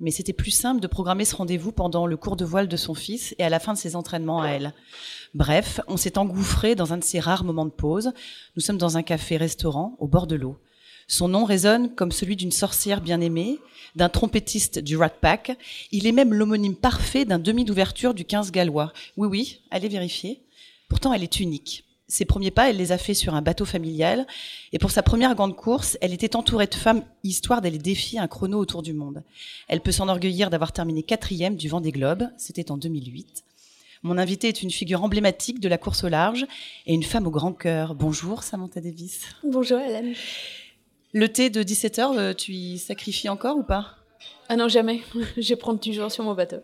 mais c'était plus simple de programmer ce rendez-vous pendant le cours de voile de son fils et à la fin de ses entraînements à elle. Bref, on s'est engouffré dans un de ces rares moments de pause. Nous sommes dans un café-restaurant au bord de l'eau. Son nom résonne comme celui d'une sorcière bien-aimée, d'un trompettiste du Rat Pack. Il est même l'homonyme parfait d'un demi d'ouverture du 15 gallois. Oui, oui, allez vérifier. Pourtant, elle est unique. Ses premiers pas, elle les a fait sur un bateau familial. Et pour sa première grande course, elle était entourée de femmes, histoire d'aller défier un chrono autour du monde. Elle peut s'enorgueillir d'avoir terminé quatrième du vent des globes. C'était en 2008. Mon invitée est une figure emblématique de la course au large et une femme au grand cœur. Bonjour Samantha Davis. Bonjour Hélène. Le thé de 17h, euh, tu y sacrifies encore ou pas? Ah non, jamais. Je prends toujours sur mon bateau.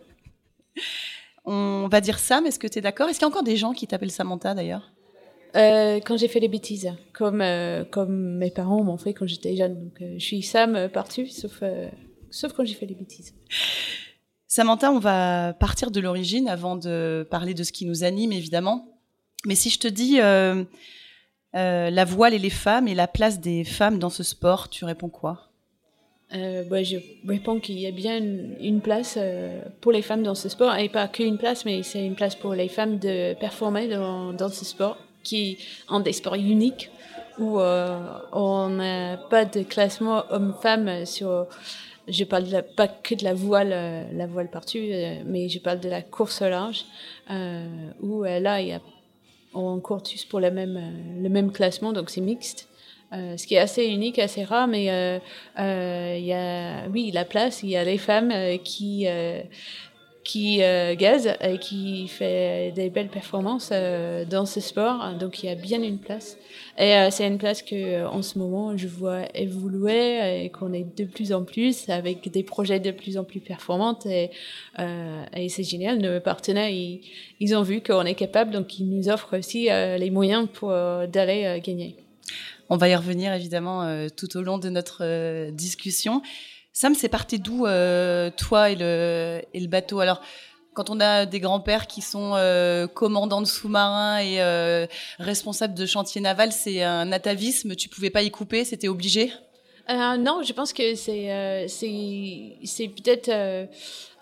On va dire Sam, est-ce que tu es d'accord? Est-ce qu'il y a encore des gens qui t'appellent Samantha d'ailleurs? Euh, quand j'ai fait les bêtises, comme euh, comme mes parents m'ont fait quand j'étais jeune. Donc euh, je suis Sam partout, sauf sauf quand j'ai fait les bêtises. Samantha, on va partir de l'origine avant de parler de ce qui nous anime évidemment. Mais si je te dis la voile et les femmes et la place des femmes dans ce sport, tu réponds quoi? Bah, je réponds qu'il y a bien une, place pour les femmes dans ce sport, et pas qu'une place, mais c'est une place pour les femmes de performer dans, dans ce sport qui est des sports uniques où euh, on n'a pas de classement homme-femme sur. Je parle pas que de la voile, euh, la voile partout, euh, mais je parle de la course au large, où là, il y a, on court tous pour le même, le même classement, donc c'est mixte. ce qui est assez unique, assez rare, mais il y a, oui, la place, il y a les femmes qui qui euh, et qui fait des belles performances euh, dans ce sport. Donc il y a bien une place. Et euh, c'est une place que en ce moment je vois évoluer et qu'on est de plus en plus avec des projets de plus en plus performants. Et, et c'est génial. Nos partenaires, ils, ils ont vu qu'on est capable, donc ils nous offrent aussi les moyens pour d'aller gagner. On va y revenir évidemment tout au long de notre discussion. Sam, c'est parti d'où, euh, toi et le, et le bateau? Alors, quand on a des grands-pères qui sont euh, commandants de sous-marins et euh, responsables de chantiers navals, c'est un atavisme. Tu pouvais pas y couper, c'était obligé? Euh, non, je pense que c'est euh, c'est peut-être euh,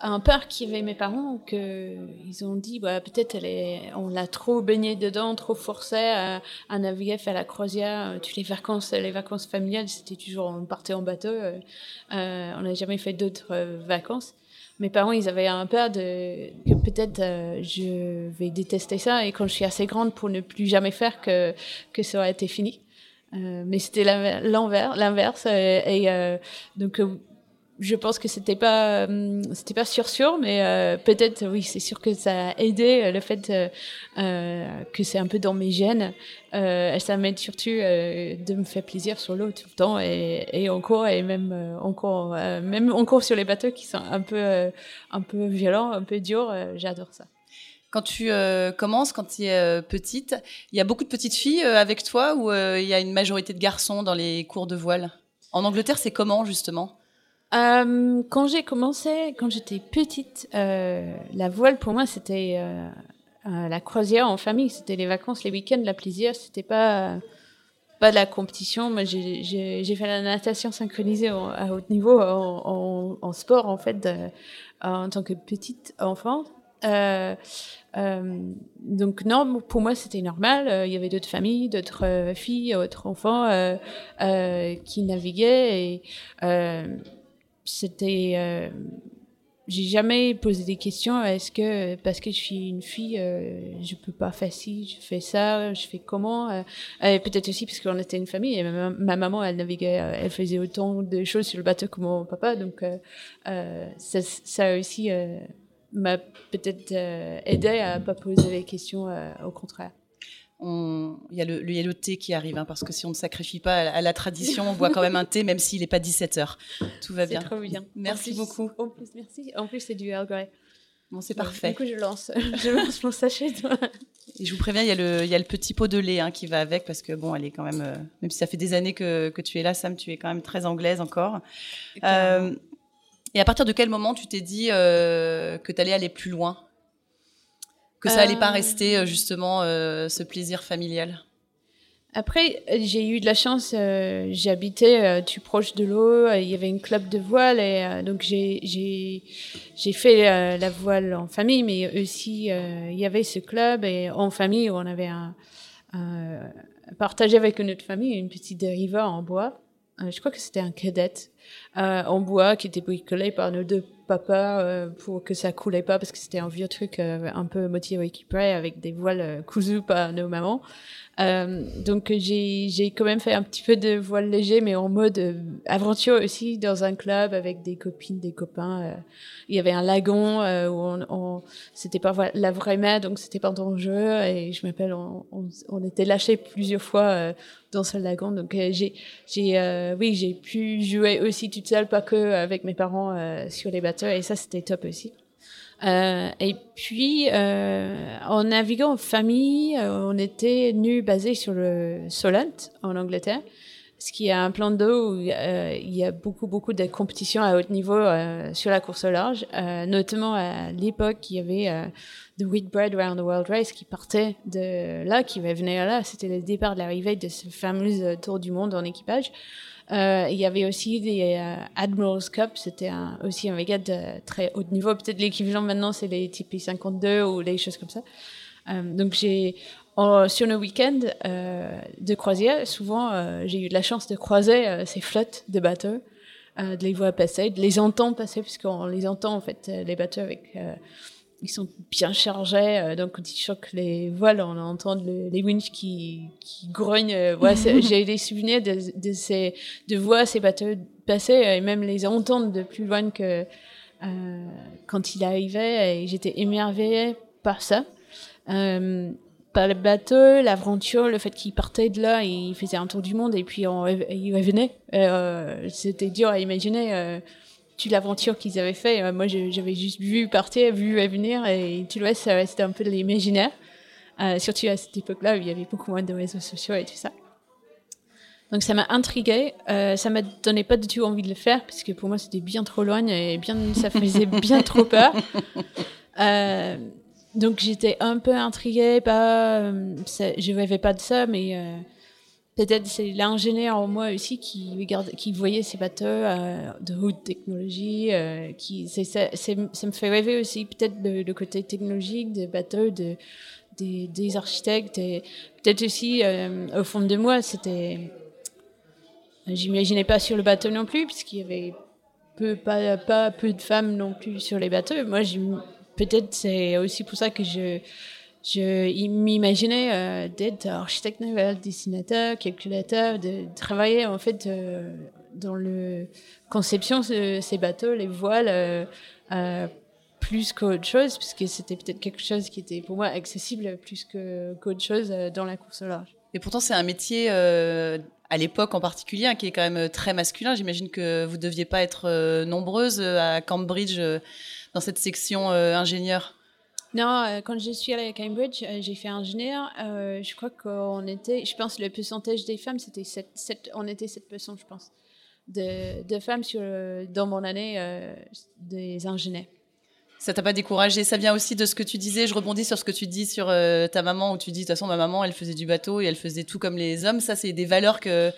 un peur qu'avaient mes parents que ils ont dit bah peut-être on l'a trop baigné dedans, trop forcé à, à, naviguer, faire la croisière, toutes les vacances, les vacances familiales, c'était toujours on partait en bateau, euh, on n'a jamais fait d'autres vacances. Mes parents, ils avaient un peur de que peut-être je vais détester ça et quand je suis assez grande pour ne plus jamais faire que que ça aurait été fini. Euh, mais c'était l'envers, l'inverse. Euh, et, euh, donc, je pense que c'était pas c'était pas sûr sûr mais euh, peut-être oui c'est sûr que ça a aidé euh, le fait euh, que c'est un peu dans mes gènes ça m'aide surtout de me faire plaisir sur l'eau tout le temps et, et encore et même encore même encore sur les bateaux qui sont un peu un peu violents un peu durs j'adore ça quand tu commences, quand tu es petite, il y a beaucoup de petites filles avec toi ou il y a une majorité de garçons dans les cours de voile? En Angleterre, c'est comment justement? Euh, quand j'ai commencé, quand j'étais petite, euh, la voile pour moi c'était euh, euh la croisière en famille, c'était les vacances, les week-ends, la plaisir, c'était pas pas de la compétition. Moi j'ai fait la natation synchronisée à haut niveau en, sport en fait en tant que petite enfant. Euh, euh, donc non, pour moi c'était normal. Il y avait d'autres familles, d'autres filles, d'autres enfants qui naviguaient c'était euh, j'ai jamais posé des questions est-ce que parce que je suis une fille euh, je peux pas faire ci je fais ça je fais comment euh, peut-être aussi parce qu'on était une famille et ma, maman elle naviguait euh, elle faisait autant de choses sur le bateau que mon papa donc euh, ça aussi m'a peut-être aidé à pas poser les questions au contraire il y, a le, le thé qui arrive, hein, parce que si on ne sacrifie pas à, la tradition, on boit quand même un thé, même s'il n'est pas 17 heures. Tout va bien. Trop bien. Merci beaucoup. En plus, merci. En plus, c'est du Earl Grey. Bon, c'est parfait. Du coup, je lance, je lance mon sachet. Et je vous préviens, il y a le, il y a le petit pot de lait hein, qui va avec, parce que bon, elle est quand même, euh, même si ça fait des années que, que, tu es là, Sam, tu es quand même très anglaise encore. Euh, et à partir de quel moment tu t'es dit euh, que tu allais aller plus loin? Que ça allait pas euh. rester euh, justement euh, ce plaisir familial? Après, j'ai eu de la chance. J'habitais tout proche de l'eau. Il y avait une club de voile et donc j'ai j'ai fait la voile en famille, mais aussi il y avait ce club et en famille où on avait un, partagé avec une autre famille une petite dériva en bois. Je crois que c'était un cadet en bois qui était bricolé par nos deux papa euh, pour que ça coulait pas parce que c'était un vieux truc euh, un peu moitié équipé avec des voiles euh, cousues par nos mamans. Euh, donc j'ai quand même fait un petit peu de voile léger, mais en mode euh, aventure aussi dans un club avec des copines, des copains. Euh. il y avait un lagon où on, on c'était pas la vraie mer, donc c'était pas dangereux. Et je m'appelle, on, on, on, était lâchés plusieurs fois dans ce lagon. Donc j'ai j'ai oui j'ai pu jouer aussi toute seule, pas que avec mes parents sur les bateaux. Et ça c'était top aussi. Euh, et puis, euh, en naviguant en famille, euh, on était nu basé sur le Solent en Angleterre, ce qui est un plan d'eau où euh, il y a beaucoup, beaucoup de compétitions à haut niveau euh, sur la course au large. notamment à l'époque, il y avait The Whitbread Round the World Race qui partait de là, qui venait là. C'était le départ de l'arrivée de ce fameux tour du monde en équipage. Euh, il y avait aussi des euh, Admirals Cup, c'était aussi un méga de très haut niveau. Peut-être l'équivalent maintenant, c'est les TP 52 ou les choses comme ça. Euh, donc j'ai sur nos week-ends de croisière, souvent j'ai eu de la chance de croiser ces flottes de bateaux, de les voir passer, de les entendre passer, puisqu'on les entend en fait les bateaux avec ils sont bien chargés. Euh, donc, quand ils choquent les voiles, on entend les winches qui, qui grognent. Euh, ouais, J'ai des souvenirs de, de, ces, de voir ces bateaux passer euh, et même les entendre de plus loin que euh, quand il arrivait. Et j'étais émerveillée par ça. Euh, par le bateau, l'aventure, le fait qu'il partait de là et il faisait un tour du monde et puis on, il revenait. Euh, C'était dur à imaginer l'aventure qu'ils avaient fait. Euh, moi, j'avais juste vu partir, vu venir, et tout le reste, c'était un peu de l'imaginaire. Euh, surtout à cette époque-là où il y avait beaucoup moins de réseaux sociaux et tout ça. Donc ça m'a intriguée, euh, ça m'a donné pas du tout envie de le faire parce que pour moi c'était bien trop loin et bien ça faisait bien trop peur. Euh, donc j'étais un peu intriguée, pas, je rêvais pas de ça, mais Peut-être c'est l'ingénieur en moi aussi qui regarde, qui voyait ces bateaux euh, de haute technologie, euh, qui c'est ça, ça me fait rêver aussi peut-être le, le, côté technologique des bateaux, de, des, des architectes peut-être aussi euh, au fond de moi c'était, j'imaginais pas sur le bateau non plus puisqu'il y avait peu pas pas peu de femmes non plus sur les bateaux. Moi peut-être c'est aussi pour ça que je je m'imaginais euh, d'être architecte naval, dessinateur, calculateur, de travailler en fait euh, dans le conception de ces bateaux, les voiles, plus qu'autre chose, puisque c'était peut-être quelque chose qui était pour moi accessible plus qu'autre chose dans la course au large. Et pourtant, c'est un métier à l'époque en particulier, hein, qui est quand même très masculin. J'imagine que vous deviez pas être nombreuses à Cambridge dans cette section ingénieur. Non, euh, quand je suis allée à Cambridge, euh, j'ai fait ingénieur. Euh, je crois qu'on était, je pense, le pourcentage des femmes, c'était 7, 7, on était 7%, je pense, de, femmes dans mon année des ingénieurs. Ça t'a pas découragé? Ça vient aussi de ce que tu disais. Je rebondis sur ce que tu dis sur ta maman, où tu dis de toute façon ma maman, elle faisait du bateau et elle faisait tout comme les hommes. Ça, c'est des valeurs que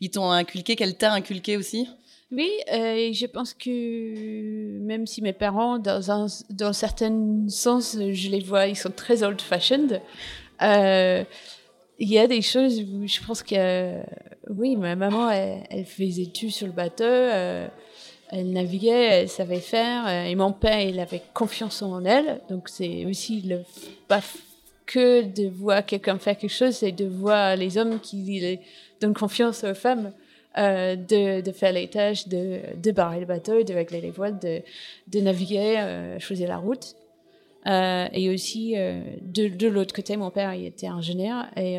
ils t'ont inculquées, qu'elle t'a inculquées aussi? Oui, euh, je pense que même si mes parents, dans un, dans un certain sens, je les vois, ils sont très old-fashioned, euh, il y a des choses où je pense que, oui, ma maman, elle, faisait tout sur le bateau, euh, elle naviguait, elle savait faire, et mon père, il avait confiance en elle, donc c'est aussi pas que de voir quelqu'un faire quelque chose, c'est de voir les hommes qui donnent confiance aux femmes. Euh, de, de, faire les tâches, de, de, barrer le bateau, de régler les voiles, de, de naviguer, euh, choisir la route. Euh, et aussi, euh, de, de l'autre côté, mon père il était ingénieur et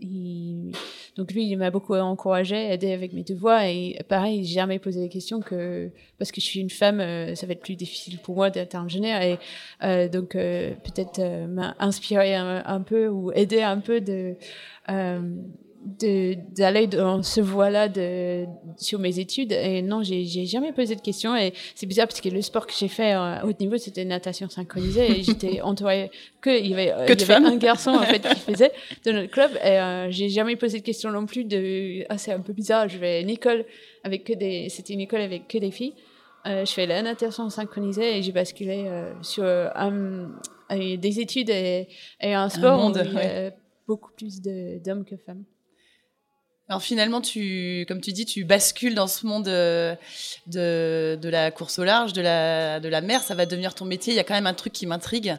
il, donc lui, il m'a beaucoup encouragé, aidé avec mes devoirs et pareil, j'ai jamais posé des questions que parce que je suis une femme, ça va être plus difficile pour moi d'être ingénieur et euh, donc peut-être m'a inspiré un, un, peu ou aider un peu de d'aller dans ce voie-là de, sur mes études. Et non, j'ai jamais posé de questions. Et c'est bizarre parce que le sport que j'ai fait euh, à haut niveau, c'était natation synchronisée. Et j'étais entourée que il y avait, euh, il y avait un garçon en fait qui faisait de notre club. Et euh, j'ai jamais posé de questions non plus. De ah c'est un peu bizarre. Je vais à une école avec que des, c'était une école avec que des filles. je fais la natation synchronisée et j'ai basculé sur des études et, un sport où il y a beaucoup plus d'hommes que femmes. Alors finalement, tu, comme tu dis, tu bascules dans ce monde euh, de, la course au large, de la, mer. Ça va devenir ton métier. Il y a quand même un truc qui m'intrigue.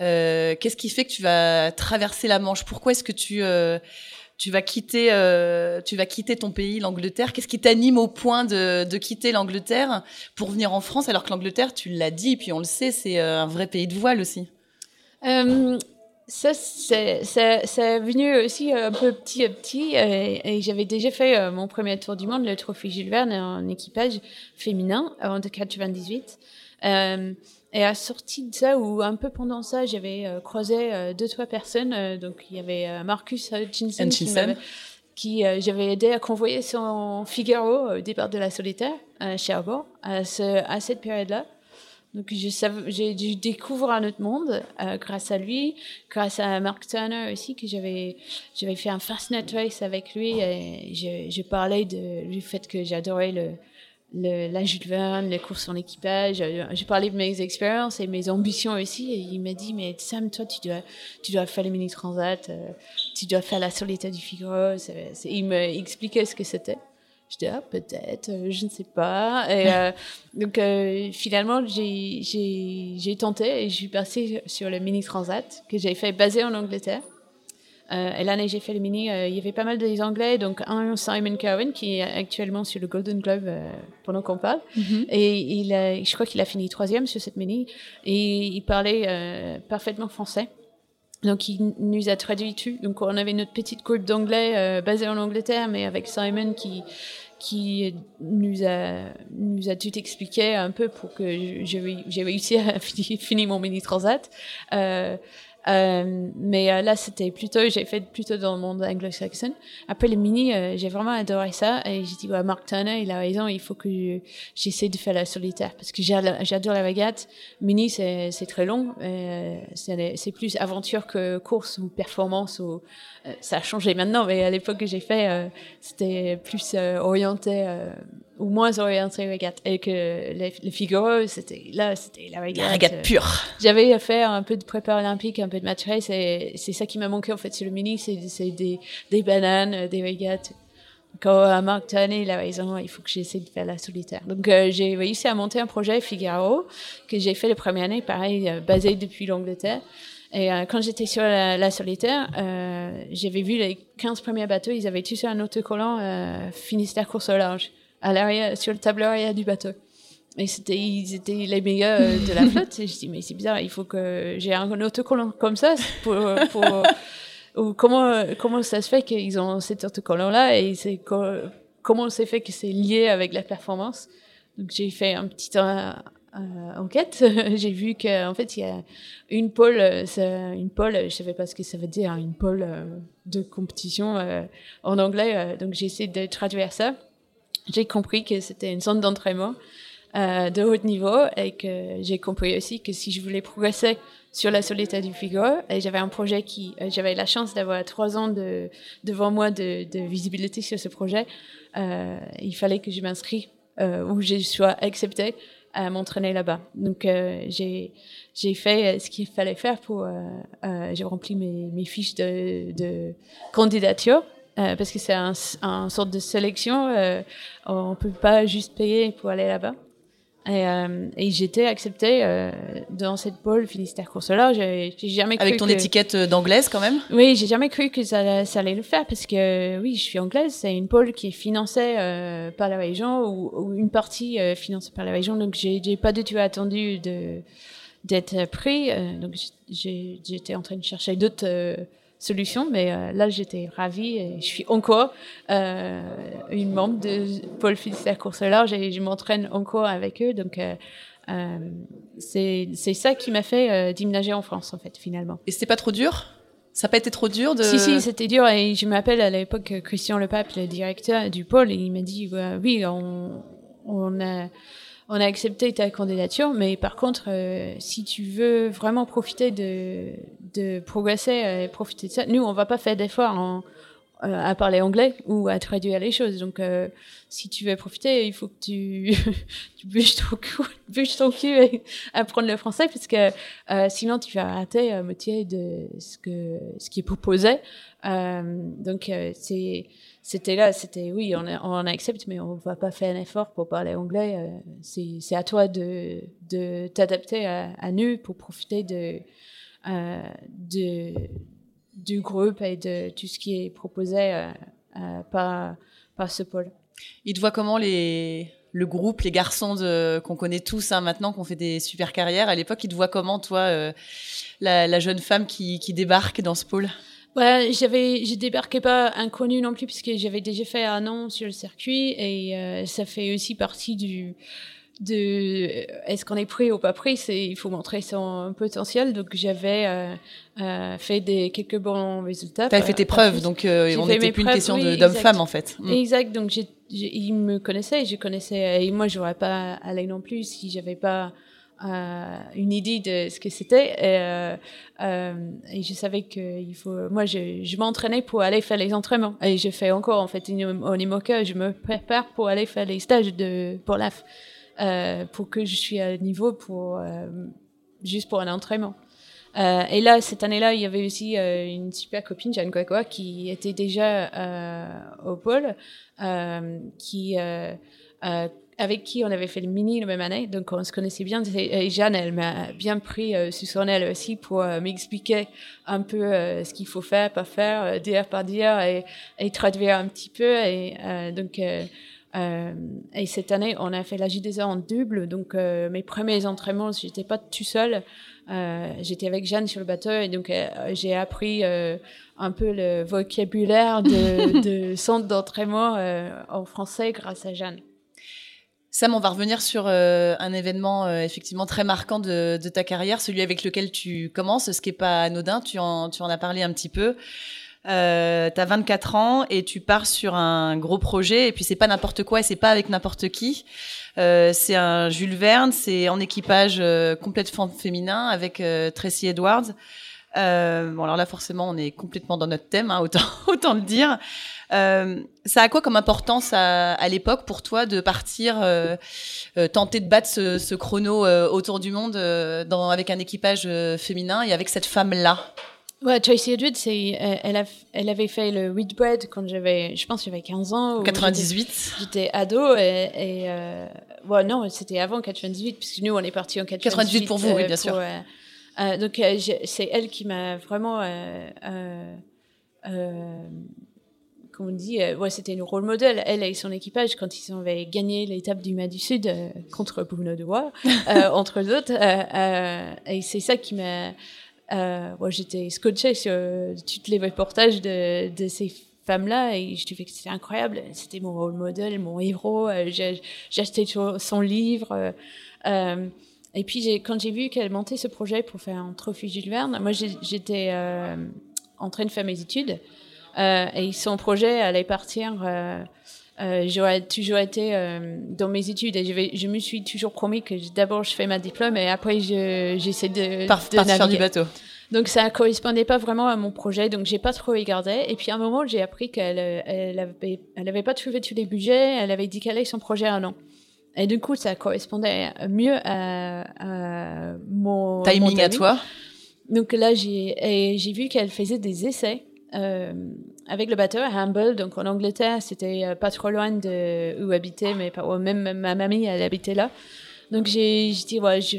Euh, Qu'est-ce qui fait que tu vas traverser la Manche? Pourquoi est-ce que tu, euh, tu vas quitter, ton pays, l'Angleterre? Qu'est-ce qui t'anime au point de, quitter l'Angleterre pour venir en France Alors que l'Angleterre, tu l'as dit, puis on le sait, c'est un vrai pays de voile aussi? Ça, c'est venu aussi un peu petit à petit. Euh, et, j'avais déjà fait euh, mon premier tour du monde, le Trophée Jules Verne, en équipage féminin, avant de 98. Euh, et à sortie de ça, ou un peu pendant ça, j'avais croisé deux, trois personnes. donc, il y avait Marcus Hutchinson, qui, j'avais aidé à convoyer son Figaro au départ de la solitaire à Cherbourg, à, ce, à cette période-là. Donc j'ai dû découvrir un autre monde euh, grâce à lui, grâce à Mark Turner aussi que j'avais j'avais fait un Fastnet Race avec lui et je, parlais de, du fait que j'adorais le, le, la Jules les courses en équipage. J'ai parlé de mes expériences et mes ambitions aussi et il m'a dit mais Sam toi tu dois tu dois faire les mini transat, euh, tu dois faire la solitaire du Figaro. il me expliquait ce que c'était. Je dis, ah, peut-être, euh, je ne sais pas. Et euh, donc, euh, finalement, j'ai tenté et je suis passée sur le mini transat que j'ai fait basé en Angleterre. et l'année j'ai fait le mini, il y avait pas mal des Anglais, donc un Simon Cowen qui est actuellement sur le Golden Globe pendant qu'on parle. Mm-hmm. Et il je crois qu'il a fini troisième sur cette mini. Et il parlait parfaitement français. Donc, il nous a traduit tout. Donc, on avait notre petite groupe d'anglais basée en Angleterre, mais avec Simon qui, qui nous a, nous a tout expliqué un peu pour que j'ai réussi à finir mon mini transat. Euh, euh, mais euh, là, c'était plutôt, j'ai fait plutôt dans le monde anglo-saxon. Après le mini, euh, j'ai vraiment adoré ça. Et j'ai dit, ouais, Mark Turner, il a raison, il faut que j'essaie de faire la solitaire. Parce que j'adore la régate. Mini, c'est très long. c'est plus aventure que course ou performance. Ou, ça a changé maintenant, mais à l'époque que j'ai fait, c'était plus orienté ou moins orienté régate. Et que le, Figaro c'était là c'était la régate, la régate pure. J'avais fait un peu de prépa olympique un peu de match race et c'est ça qui m'a manqué en fait sur le mini c'est des, des bananes des régates. Quand à Marc Tanney il a raison il faut que j'essaie de faire la solitaire. Donc euh, j'ai réussi à monter un projet Figaro que j'ai fait les premières années pareil euh, basé depuis l'Angleterre. Et euh, quand j'étais sur la, solitaire, j'avais vu les 15 premiers bateaux, ils avaient tous un autocollant euh, Finistère course au large à l'arrière, sur le tableau arrière du bateau. Et c'était, ils étaient les meilleurs de la flotte. Et je dis, mais c'est bizarre, il faut que j'ai un autocollant comme ça pour, pour ou comment, comment ça se fait qu'ils ont cet autocollant-là et c'est comment c'est fait que c'est lié avec la performance? Donc j'ai fait un petit euh, enquête. j'ai vu qu'en fait il y a une pôle, une pôle, je savais pas ce que ça veut dire, une euh, de compétition euh, en anglais. donc j'ai essayé de traduire ça. J'ai compris que c'était une zone d'entraînement de haut niveau et que j'ai compris aussi que si je voulais progresser sur la solitude du Figaro et j'avais un projet qui j'avais la chance d'avoir trois ans de, devant moi de, de visibilité sur ce projet euh, il fallait que je m'inscris euh, ou je sois acceptée à m'entraîner là-bas. Donc euh, j'ai j'ai fait ce qu'il fallait faire pour j'ai rempli mes, mes fiches de, de candidature parce que c'est un, un sorte de sélection. on peut pas juste payer pour aller là-bas. Et, euh, et j'étais acceptée euh, dans cette pôle Finistère Course-là. J'ai jamais cru Avec ton étiquette euh, d'anglaise quand même? Oui, j'ai jamais cru que ça, ça, allait le faire parce que oui, je suis anglaise. C'est une pôle qui est financée euh, par la région ou, ou une partie euh, financée par la région. Donc j'ai pas du tout attendu de d'être pris. donc j'étais en train de chercher d'autres solution. Mais euh, là, j'étais ravie et je suis encore euh, une membre de Paul Finistère Course Large et je m'entraîne encore avec eux. Donc, euh, c'est ça qui m'a fait déménager en France, en fait, finalement. Et c'était pas trop dur? Ça n'a pas été trop dur de... Si, si, c'était dur. Et je m'appelle à l'époque Christian Lepape, le directeur du pôle, et il m'a dit, oui, on, on a on a accepté ta candidature, mais par contre, euh, si tu veux vraiment profiter de, de progresser et profiter de ça, nous, on va pas faire d'efforts euh, à parler anglais ou à traduire les choses. Donc, euh, si tu veux profiter, il faut que tu, tu bûches ton cul, ton cul et apprendre le français, parce que sinon, tu vas rater la moitié de ce, que, ce qui est proposé. donc, c'est c'était là, c'était oui, on, on, accepte, mais on va pas faire un effort pour parler anglais. Euh, c'est à toi de, t'adapter à, nous pour profiter euh, du groupe et de tout ce qui est proposé euh, par, ce pôle. Il te voit comment le groupe, les garçons qu'on connaît tous hein, maintenant, qu'on fait des super carrières. À l'époque, ils te voient comment, toi, la, jeune femme qui débarque dans ce pôle? Ouais, j'avais, je débarquais pas inconnu non plus puisque j'avais déjà fait un an sur le circuit et euh, ça fait aussi partie du de est-ce qu'on est pris ou pas pris c'est il faut montrer son potentiel. Donc j'avais euh, euh, fait des quelques bons résultats. T'avais fait tes preuves donc euh, on n'était plus une question d'homme-femme en fait. Mm. exact. Donc j'ai, il me connaissait je connaissais et moi j'aurais pas allé non plus si j'avais pas euh, une idée de ce que c'était. Et, euh, euh, et je savais que il faut moi je, je m'entraînais pour aller faire les entraînements. Et je fais encore en fait au Imoca je me prépare pour aller faire les stages de pour l'AF pour que je suis à niveau pour juste pour un entraînement. Et là cette année-là il y avait aussi une super copine Jeanne Kwakwa qui était déjà au pôle qui avec qui on avait fait le mini la même année, donc on se connaissait bien. Et Jeanne, elle m'a bien pris euh, sous son aile aussi pour euh, m'expliquer un peu euh, ce qu'il faut faire, pas faire, euh, dire par dire, et, et, traduire un petit peu. Et donc, et cette année, on a fait la J2A en double. Donc, mes premiers entraînements, j'étais pas tout seul. j'étais avec Jeanne sur le bateau, et donc j'ai appris un peu le vocabulaire de, de centre d'entraînement en français grâce à Jeanne. Sam, on va revenir sur euh, un événement euh, effectivement très marquant de, ta carrière, celui avec lequel tu commences, ce qui est pas anodin. Tu en, as parlé un petit peu. Euh, tu as 24 ans et tu pars sur un gros projet et puis c'est pas n'importe quoi et c'est pas avec n'importe qui. Euh, c'est un Jules Verne, c'est en équipage complètement féminin avec Tracy Edwards. bon alors là forcément on est complètement dans notre thème, hein, autant le dire. Euh, ça a quoi comme importance à, à l'époque pour toi de partir euh, euh tenter de battre ce, ce chrono autour du monde dans, avec un équipage féminin et avec cette femme-là? Ouais, Tracy Edwards, c'est, elle, a, elle avait fait le Whitbread quand j'avais, je pense, j'avais 15 ans. 98. J'étais ado et, et ouais, non, c'était avant 98 puisque nous on est parti en 98. 98 pour vous, oui, bien sûr. Euh, donc c'est elle qui m'a vraiment comme on dit, euh, ouais, c'était une rôle modèle. Elle et son équipage, quand ils avaient gagné l'étape du Mas du Sud euh, contre Bruno de euh, entre autres. et c'est ça qui m'a. ouais, J'étais scotché sur tous les reportages de, de ces femmes-là et je trouvais que c'était incroyable. C'était mon rôle modèle, mon héros. J'ai acheté son livre. et puis, quand j'ai vu qu'elle montait ce projet pour faire un trophée Jules Verne, moi, j'étais en train de faire mes études. Euh, et son projet allait partir. Euh, euh, j'aurais toujours été dans mes études et je, vais, je me suis toujours promis que d'abord je fais ma diplôme et après j'essaie de, Par, de partir du bateau. Donc ça correspondait pas vraiment à mon projet, donc j'ai pas trop regardé. Et puis à un moment, j'ai appris qu'elle elle avait, elle avait pas trouvé tous les budgets, elle avait décalé son projet à un an. Et du coup, ça correspondait mieux à, mon timing, à toi. Donc là, j'ai j'ai vu qu'elle faisait des essais euh, avec le bateau à Humble, donc en Angleterre, c'était euh, pas trop loin de où habitait, mais même ma mamie, elle habitait là. Donc j'ai dit, ouais, je,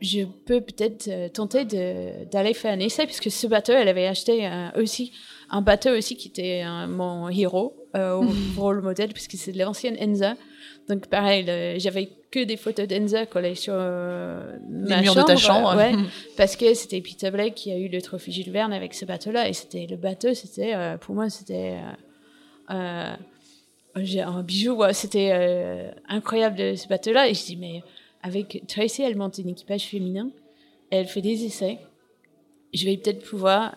je peux peut-être euh, tenter d'aller faire un essai, puisque ce bateau, elle avait acheté aussi un bateau aussi qui était mon héros, euh, rôle modèle, puisque c'est de l'ancienne Enza. Donc pareil, j'avais que des photos d'Enza collées sur euh, les murs de ta chambre. ouais, parce que c'était Peter Blake qui a eu le trophée Jules Verne avec ce bateau-là. Et c'était le bateau, c'était euh, pour moi, c'était euh, un bijou. c'était incroyable ce bateau-là. Et je dis, mais avec Tracy, elle monte un équipage féminin, elle fait des essais. Je vais peut-être pouvoir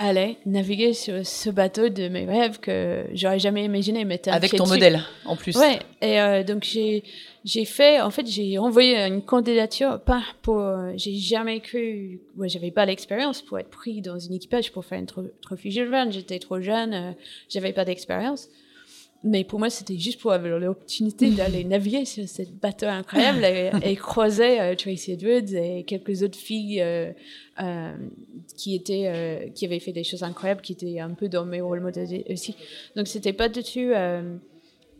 aller naviguer sur ce bateau de mes rêves que j'aurais jamais imaginé mettre avec ton modèle en plus. Ouais et euh, donc j'ai j'ai fait en fait j'ai envoyé une candidature pas pour j'ai jamais cru ouais j'avais pas l'expérience pour être pris dans une équipage pour faire une trophée Jules Verne j'étais trop jeune euh, j'avais pas d'expérience mais pour moi, c'était juste pour avoir l'opportunité d'aller naviguer sur ce bateau incroyable et, croiser euh, Tracy Edwards et quelques autres filles euh, euh, qui étaient, qui avaient fait des choses incroyables, qui étaient un peu dans mes rôles modèles aussi. Donc, c'était pas du tout,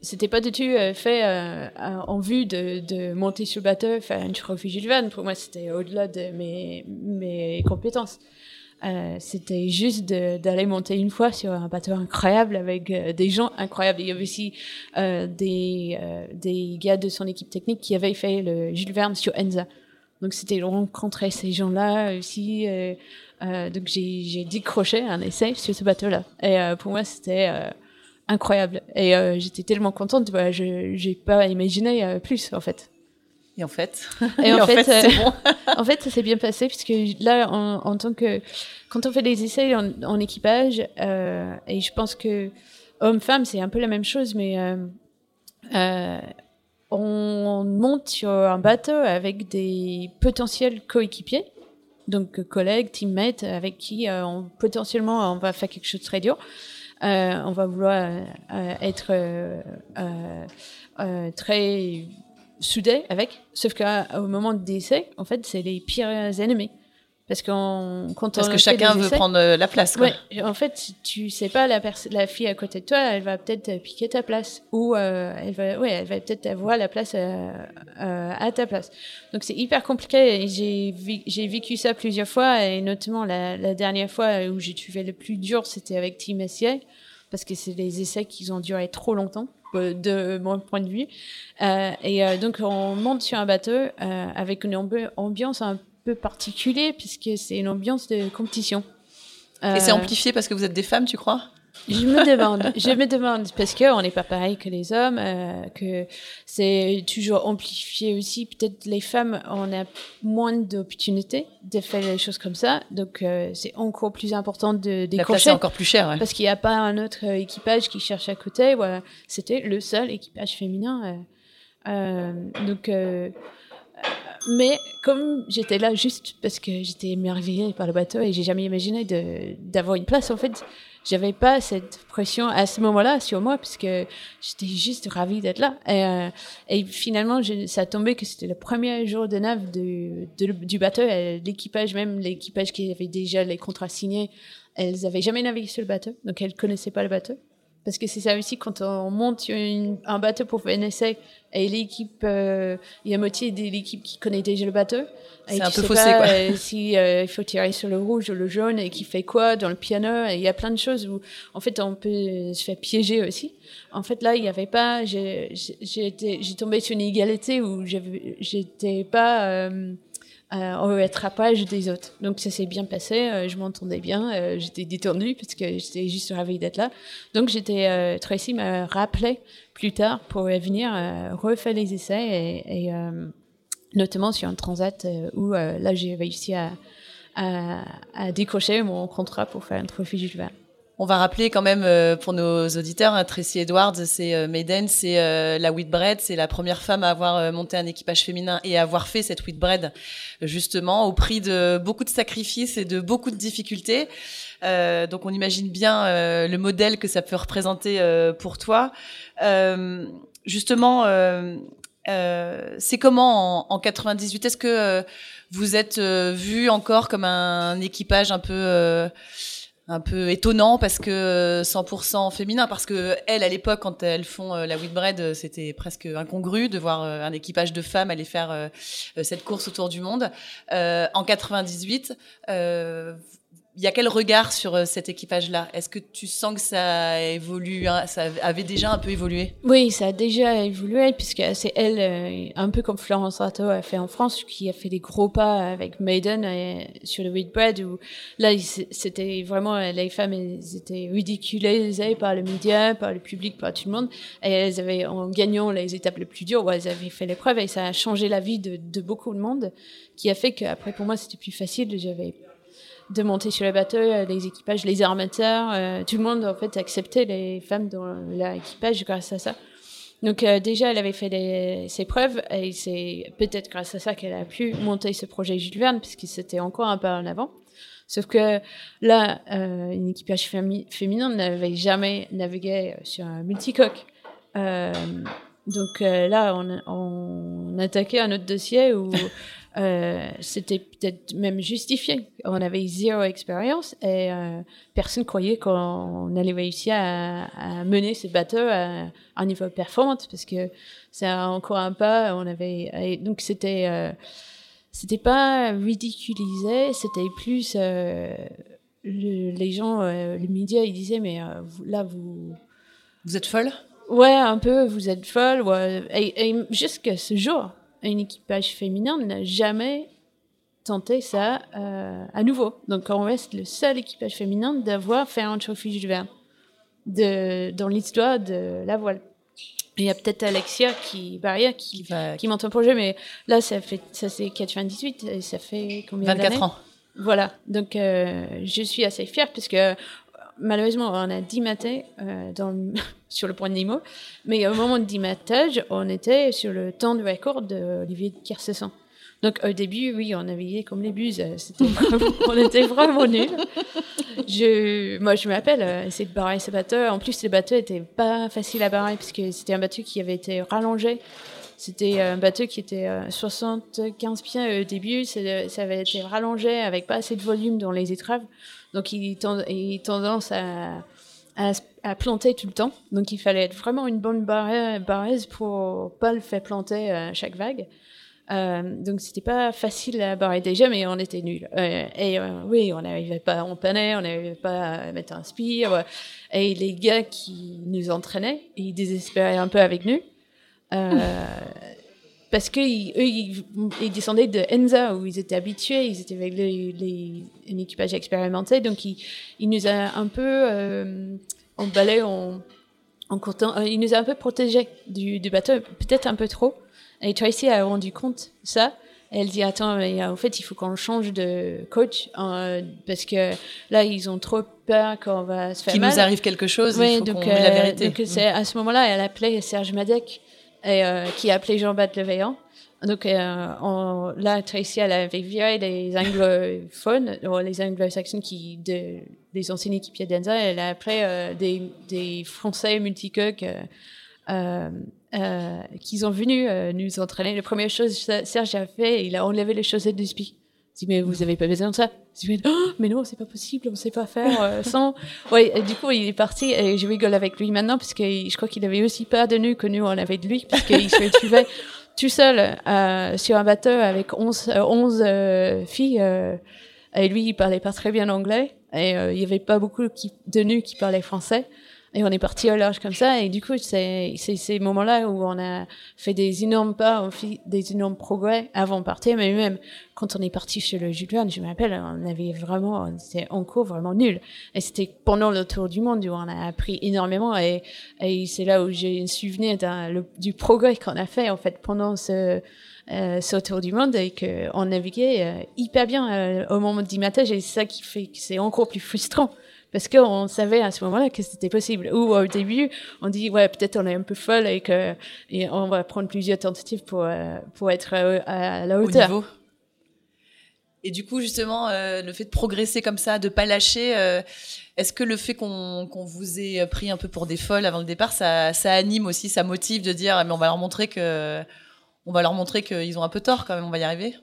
c'était pas du tout fait en vue de, de, monter sur le bateau, faire une trophy Verne. Pour moi, c'était au-delà de mes, mes compétences. Euh, c'était juste d'aller monter une fois sur un bateau incroyable avec euh, des gens incroyables. Il y avait aussi euh, des, euh, des gars de son équipe technique qui avaient fait le Jules Verne sur Enza. Donc c'était rencontrer ces gens-là aussi. donc j'ai décroché un essai sur ce bateau-là. Et pour moi, c'était incroyable. Et j'étais tellement contente. Bah, je j'ai pas imaginé plus en fait. Et en fait, et en, fait, euh, bon. en fait, ça s'est bien passé puisque là, en, tant que quand on fait des essais en, équipage, euh, et je pense que homme-femme, c'est un peu la même chose, mais euh, on monte sur un bateau avec des potentiels coéquipiers, donc collègues, teammates, avec qui on, potentiellement on va faire quelque chose de très dur. on va vouloir être très soudés avec, sauf qu'au moment de décès, en fait, c'est les pires ennemis. Parce, qu'on, quand Parce que chacun veut prendre euh, la place. Quoi. Ouais, en fait, tu sais pas, la, la fille à côté de toi, elle va peut-être piquer ta place. Ou euh, elle va, ouais, elle va peut-être avoir la place euh, à ta place. Donc c'est hyper compliqué. J'ai, vécu ça plusieurs fois, et notamment la, la dernière fois où j'ai trouvé le plus dur, c'était avec Team SCA, parce que c'est des essais qui ont duré trop longtemps. Euh, de mon point de vue. Euh, et euh, donc, on monte sur un bateau avec une ambiance un peu particulière, puisque c'est une ambiance de compétition. Et c'est amplifié parce que vous êtes des femmes, tu crois? Je me demande, je me demande, parce qu'on n'est pas pareil que les hommes, euh, que c'est toujours amplifié aussi. Peut-être les femmes, on a moins d'opportunités de faire des choses comme ça, donc euh, c'est encore plus important de décrocher. La place est encore plus chère, Parce qu'il n'y a pas un autre équipage qui cherche à côté. Voilà. C'était le seul équipage féminin. Euh, donc, mais comme j'étais là juste parce que j'étais émerveillée par le bateau et j'ai jamais imaginé d'avoir une place, en fait, j'avais pas cette pression à ce moment-là sur moi parce que j'étais juste ravie d'être là. Et, euh, finalement, ça tombé que c'était le premier jour de nav de, du bateau. L'équipage, même l'équipage qui avait déjà les contrats signés, elles avaient jamais navigué sur le bateau, donc elles connaissaient pas le bateau. Parce que c'est ça aussi quand on monte un bateau pour faire un essai et l'équipe, euh, il y a moitié de l'équipe qui connaît déjà le bateau. C'est un peu faussé, quoi. Euh, si euh, il faut tirer sur le rouge ou le jaune et qui fait quoi dans le piano. Il y a plein de choses où, en fait, on peut se faire piéger aussi. En fait, là, il n'y avait pas. J'ai tombé sur une égalité où j'étais pas euh, au rattrapage des autres. Donc ça s'est bien passé, euh, je m'entendais bien, euh, j'étais détendue parce que j'étais juste ravie d'être là. Donc j'étais, euh, Tracy m'a rappelé plus tard pour venir euh, refaire les essais et, et notamment sur un transat où là j'ai réussi à, à, à, décrocher mon contrat pour faire un trophée Jules. On va rappeler quand même euh, pour nos auditeurs, hein, Tracy Edwards, c'est euh, Maiden, c'est euh, la Whitbread, c'est la première femme à avoir monté un équipage féminin et à avoir fait cette Whitbread justement au prix de beaucoup de sacrifices et de beaucoup de difficultés. donc on imagine bien le modèle que ça peut représenter pour toi. justement, c'est comment en, en 98 Est-ce que vous êtes vu encore comme un équipage un peu un peu étonnant parce que 100% euh, féminin parce que elles à l'époque quand elles font euh, la Whitbread euh, c'était presque incongru de voir un équipage de femmes aller faire cette course autour du monde. En 98 il y a quel regard sur euh, cet équipage-là? Est-ce que tu sens que ça a évolué, hein, ça avait déjà un peu évolué? Oui, ça a déjà évolué puisque c'est elle, euh, un peu comme Florence Rato a fait en France, qui a fait des gros pas avec Maiden euh, sur le Whitbread où là c'était vraiment les femmes elles étaient ridiculisées par le média, par le public, par tout le monde et elles avaient en gagnant les étapes les plus dures, elles avaient fait l'épreuve et ça a changé la vie de, de beaucoup de monde, qui a fait qu'après pour moi c'était plus facile. J'avais de monter sur les bateaux, euh, les équipages, les armateurs, euh, tout le monde en fait acceptait les femmes dans l'équipage grâce à ça. Donc euh, déjà, elle avait fait ses preuves et c'est peut-être grâce à ça qu'elle a pu monter ce projet Jules Verne puisque encore un pas en avant. Sauf que là, euh, une équipage féminin n'avait jamais navigué sur un multicoque. donc là, on, on attaquait un autre dossier où Euh, c'était peut-être même justifié. On avait zéro expérience et euh, personne croyait qu'on allait réussir à, à, mener ce bateau à un niveau performance parce que c'est encore un pas. On avait donc c'était euh, c'était pas ridiculisé, c'était plus euh, le, les gens, euh, les médias, ils disaient mais là vous vous êtes folle? Ouais, un peu, vous êtes folle. Ouais. Et, et jusqu'à ce jour, un équipage féminin n'a jamais tenté ça euh, à nouveau. Donc on reste le seul équipage féminin d'avoir fait un Verne de, dans l'histoire de la voile. Il y a peut-être Alexia qui, Barrière qui, qui monte un projet, mais là, ça, fait, ça c'est 98 et ça fait combien d'années? 24 ans. Voilà, donc euh, je suis assez fière puisque malheureusement, on a 10 euh, dans, sur le point de Nemo, mais au moment de dimatage, on était sur le temps de record d'Olivier Kersesson. Donc au début, oui, on naviguait comme les buses. on était vraiment nuls. Je, moi, je m'appelle euh, essayer de barrer ces bateaux. En plus, les bateaux étaient pas faciles à barrer parce que c'était un bateau qui avait été rallongé. C'était un bateau qui était 75 pieds au début. Ça avait été rallongé avec pas assez de volume dans les étraves. Donc, il, tend, tendance à, planter tout le temps. Donc, il fallait être vraiment une bonne barreuse pour pas le faire planter à chaque vague. Euh, donc c'était pas facile à barrer déjà, mais on était nuls. Euh, et euh, oui, on n'arrivait pas à empanner, on n'arrivait pas à mettre un spire. Et les gars qui nous entraînaient, ils désespéraient un peu avec nous. Euh, parce que eux, ils, ils, descendaient de Enza où ils étaient habitués, ils étaient avec les, les, un équipage expérimenté, donc ils, ils nous a un peu euh, emballé en, en courtant, euh, il nous a un peu protégés du, du bateau, peut-être un peu trop. Et Tracy a rendu compte ça. Elle dit attends, mais en fait il faut qu'on change de coach euh, parce que là ils ont trop peur qu'on va se faire Qu'il mal. nous arrive quelque chose, oui, il faut donc, qu'on euh, la vérité. Donc c'est à ce moment-là, elle appelait Serge Madec et, euh, qui a appelé Jean-Baptiste Leveillant. Donc euh, on, là, Tracy, elle avait viré les anglophones, les anglo-saxons qui, de, des équipiers d'Enza, elle a euh, des, des Français multicoques euh, euh, qui sont venus nous entraîner. La première chose Serge a fait, il a enlevé les chaussettes du spi. Mais vous avez pas besoin de ça. Je dis, oh, mais non, c'est pas possible, on sait pas faire euh, sans. Ouais, et du coup, il est parti et je rigole avec lui maintenant parce que je crois qu'il avait aussi pas de nous que nous on avait de lui parce qu'il se retrouvait tout seul euh, sur un bateau avec 11, 11 euh, filles. et lui, il parlait pas très bien anglais et il y avait pas beaucoup de nous qui parlaient français. Et on est parti au large comme ça. Et du coup, c'est ces moments-là où on a fait des énormes pas, on fait des énormes progrès avant de partir. Mais même quand on est parti chez le Jules je me rappelle, on avait vraiment, c'était en cours vraiment nul. Et c'était pendant le tour du monde où on a appris énormément. Et, et c'est là où j'ai un souvenir du progrès qu'on a fait, en fait, pendant ce, euh, ce tour du monde et qu'on naviguait euh, hyper bien euh, au moment du matin. Et c'est ça qui fait que c'est encore plus frustrant parce qu'on savait à ce moment-là que c'était possible. Ou au début, on dit ouais peut-être on est un peu folle et que et on va prendre plusieurs tentatives pour euh, pour être à, la hauteur. Au niveau. Et du coup, justement, euh, le fait de progresser comme ça, de pas lâcher, euh, est-ce que le fait qu'on qu'on vous ait pris un peu pour des folles avant le départ, ça, ça anime aussi, ça motive de dire, mais on va leur montrer que, on va leur montrer qu'ils ont un peu tort quand même, on va y arriver?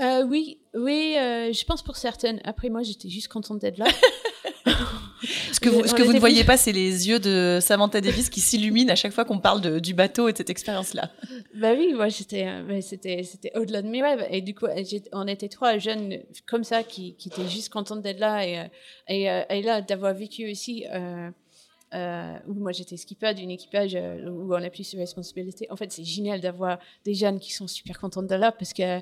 Euh, oui, oui, je pense pour certaines. Après moi, j'étais juste contente d'être là. ce que vous, ce que vous ne voyez pas, c'est les yeux de Samantha Davis qui s'illuminent à chaque fois qu'on parle de, du bateau et de cette expérience-là. Bah oui, moi j'étais, euh, c'était, c'était au-delà de mes rêves. Et du coup, on était trois jeunes comme ça qui, qui étaient juste contentes d'être là et, euh, et, euh, et là d'avoir vécu aussi. Euh, euh, où moi j'étais skipper d'une équipage où on a plus de responsabilités. En fait, c'est génial d'avoir des jeunes qui sont super contentes de là parce que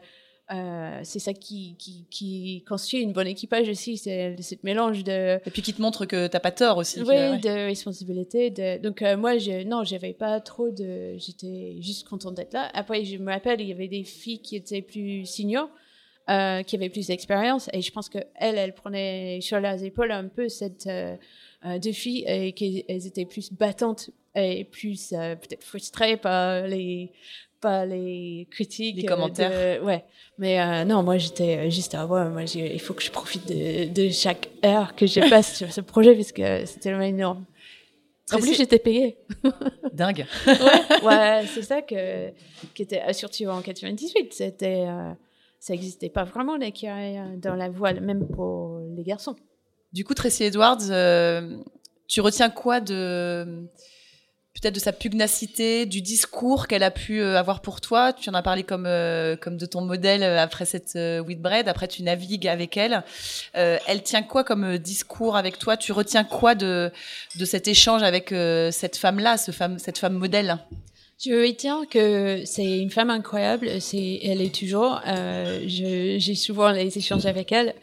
euh, c'est ça qui, qui, qui, constitue une bonne équipage aussi, c'est ce mélange de... Et puis qui te montre que t'as pas tort aussi. Oui, de responsabilité. De... Donc euh, moi, je, non, j'avais pas trop de... J'étais juste contente d'être là. Après, je me rappelle, il y avait des filles qui étaient plus seniors, euh, qui avaient plus d'expérience, et je pense qu'elles, elles, elle prenaient sur leurs épaules un peu cette... Euh, deux filles et qu'elles étaient plus battantes et plus peut-être frustrées par les pas les critiques. Les commentaires. ouais. Mais euh, non, moi, j'étais euh, juste à moi, il faut que je profite de, de, chaque heure que je passe sur ce projet parce que c'était tellement énorme. En plus, j'étais payée. Dingue. ouais, ouais c'est ça que, qui était, euh, surtout en 98, c'était, ça n'existait pas vraiment les dans la voile, même pour les garçons. Du coup, Tracy Edwards, tu retiens quoi de peut-être de sa pugnacité, du discours qu'elle a pu euh, avoir pour toi. Tu en as parlé comme euh, comme de ton modèle euh, après cette Whitbread. Après, tu navigues avec elle. elle tient quoi comme discours avec toi? Tu retiens quoi de de cet échange avec cette femme-là, ce femme, cette femme modèle? Je retiens que c'est une femme incroyable. C'est, elle est toujours. j'ai souvent les échanges avec elle.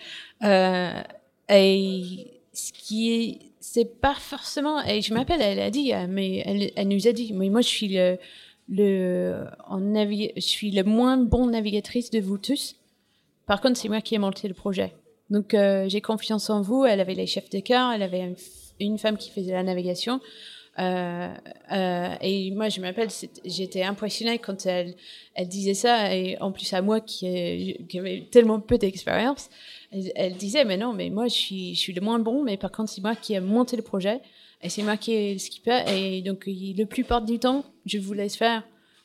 et ce qui est c'est pas forcément. Et je m'appelle, elle a dit, euh, mais elle, nous a dit, mais moi je suis le, le en je suis le moins bon navigatrice de vous tous. Par contre, c'est moi qui ai monté le projet. Donc euh, j'ai confiance en vous. Elle avait les chefs de cœur, elle avait une, femme qui faisait la navigation. Euh, euh, et moi, je m'appelle, j'étais impressionnée quand elle, elle disait ça, et en plus à moi qui, qui avait tellement peu d'expérience elle, disait, mais non, mais moi, je suis, je suis le moins bon, mais par contre, c'est moi qui ai monté le projet, et c'est moi qui ai le skipper, et donc, le plupart du temps, je vous laisse faire,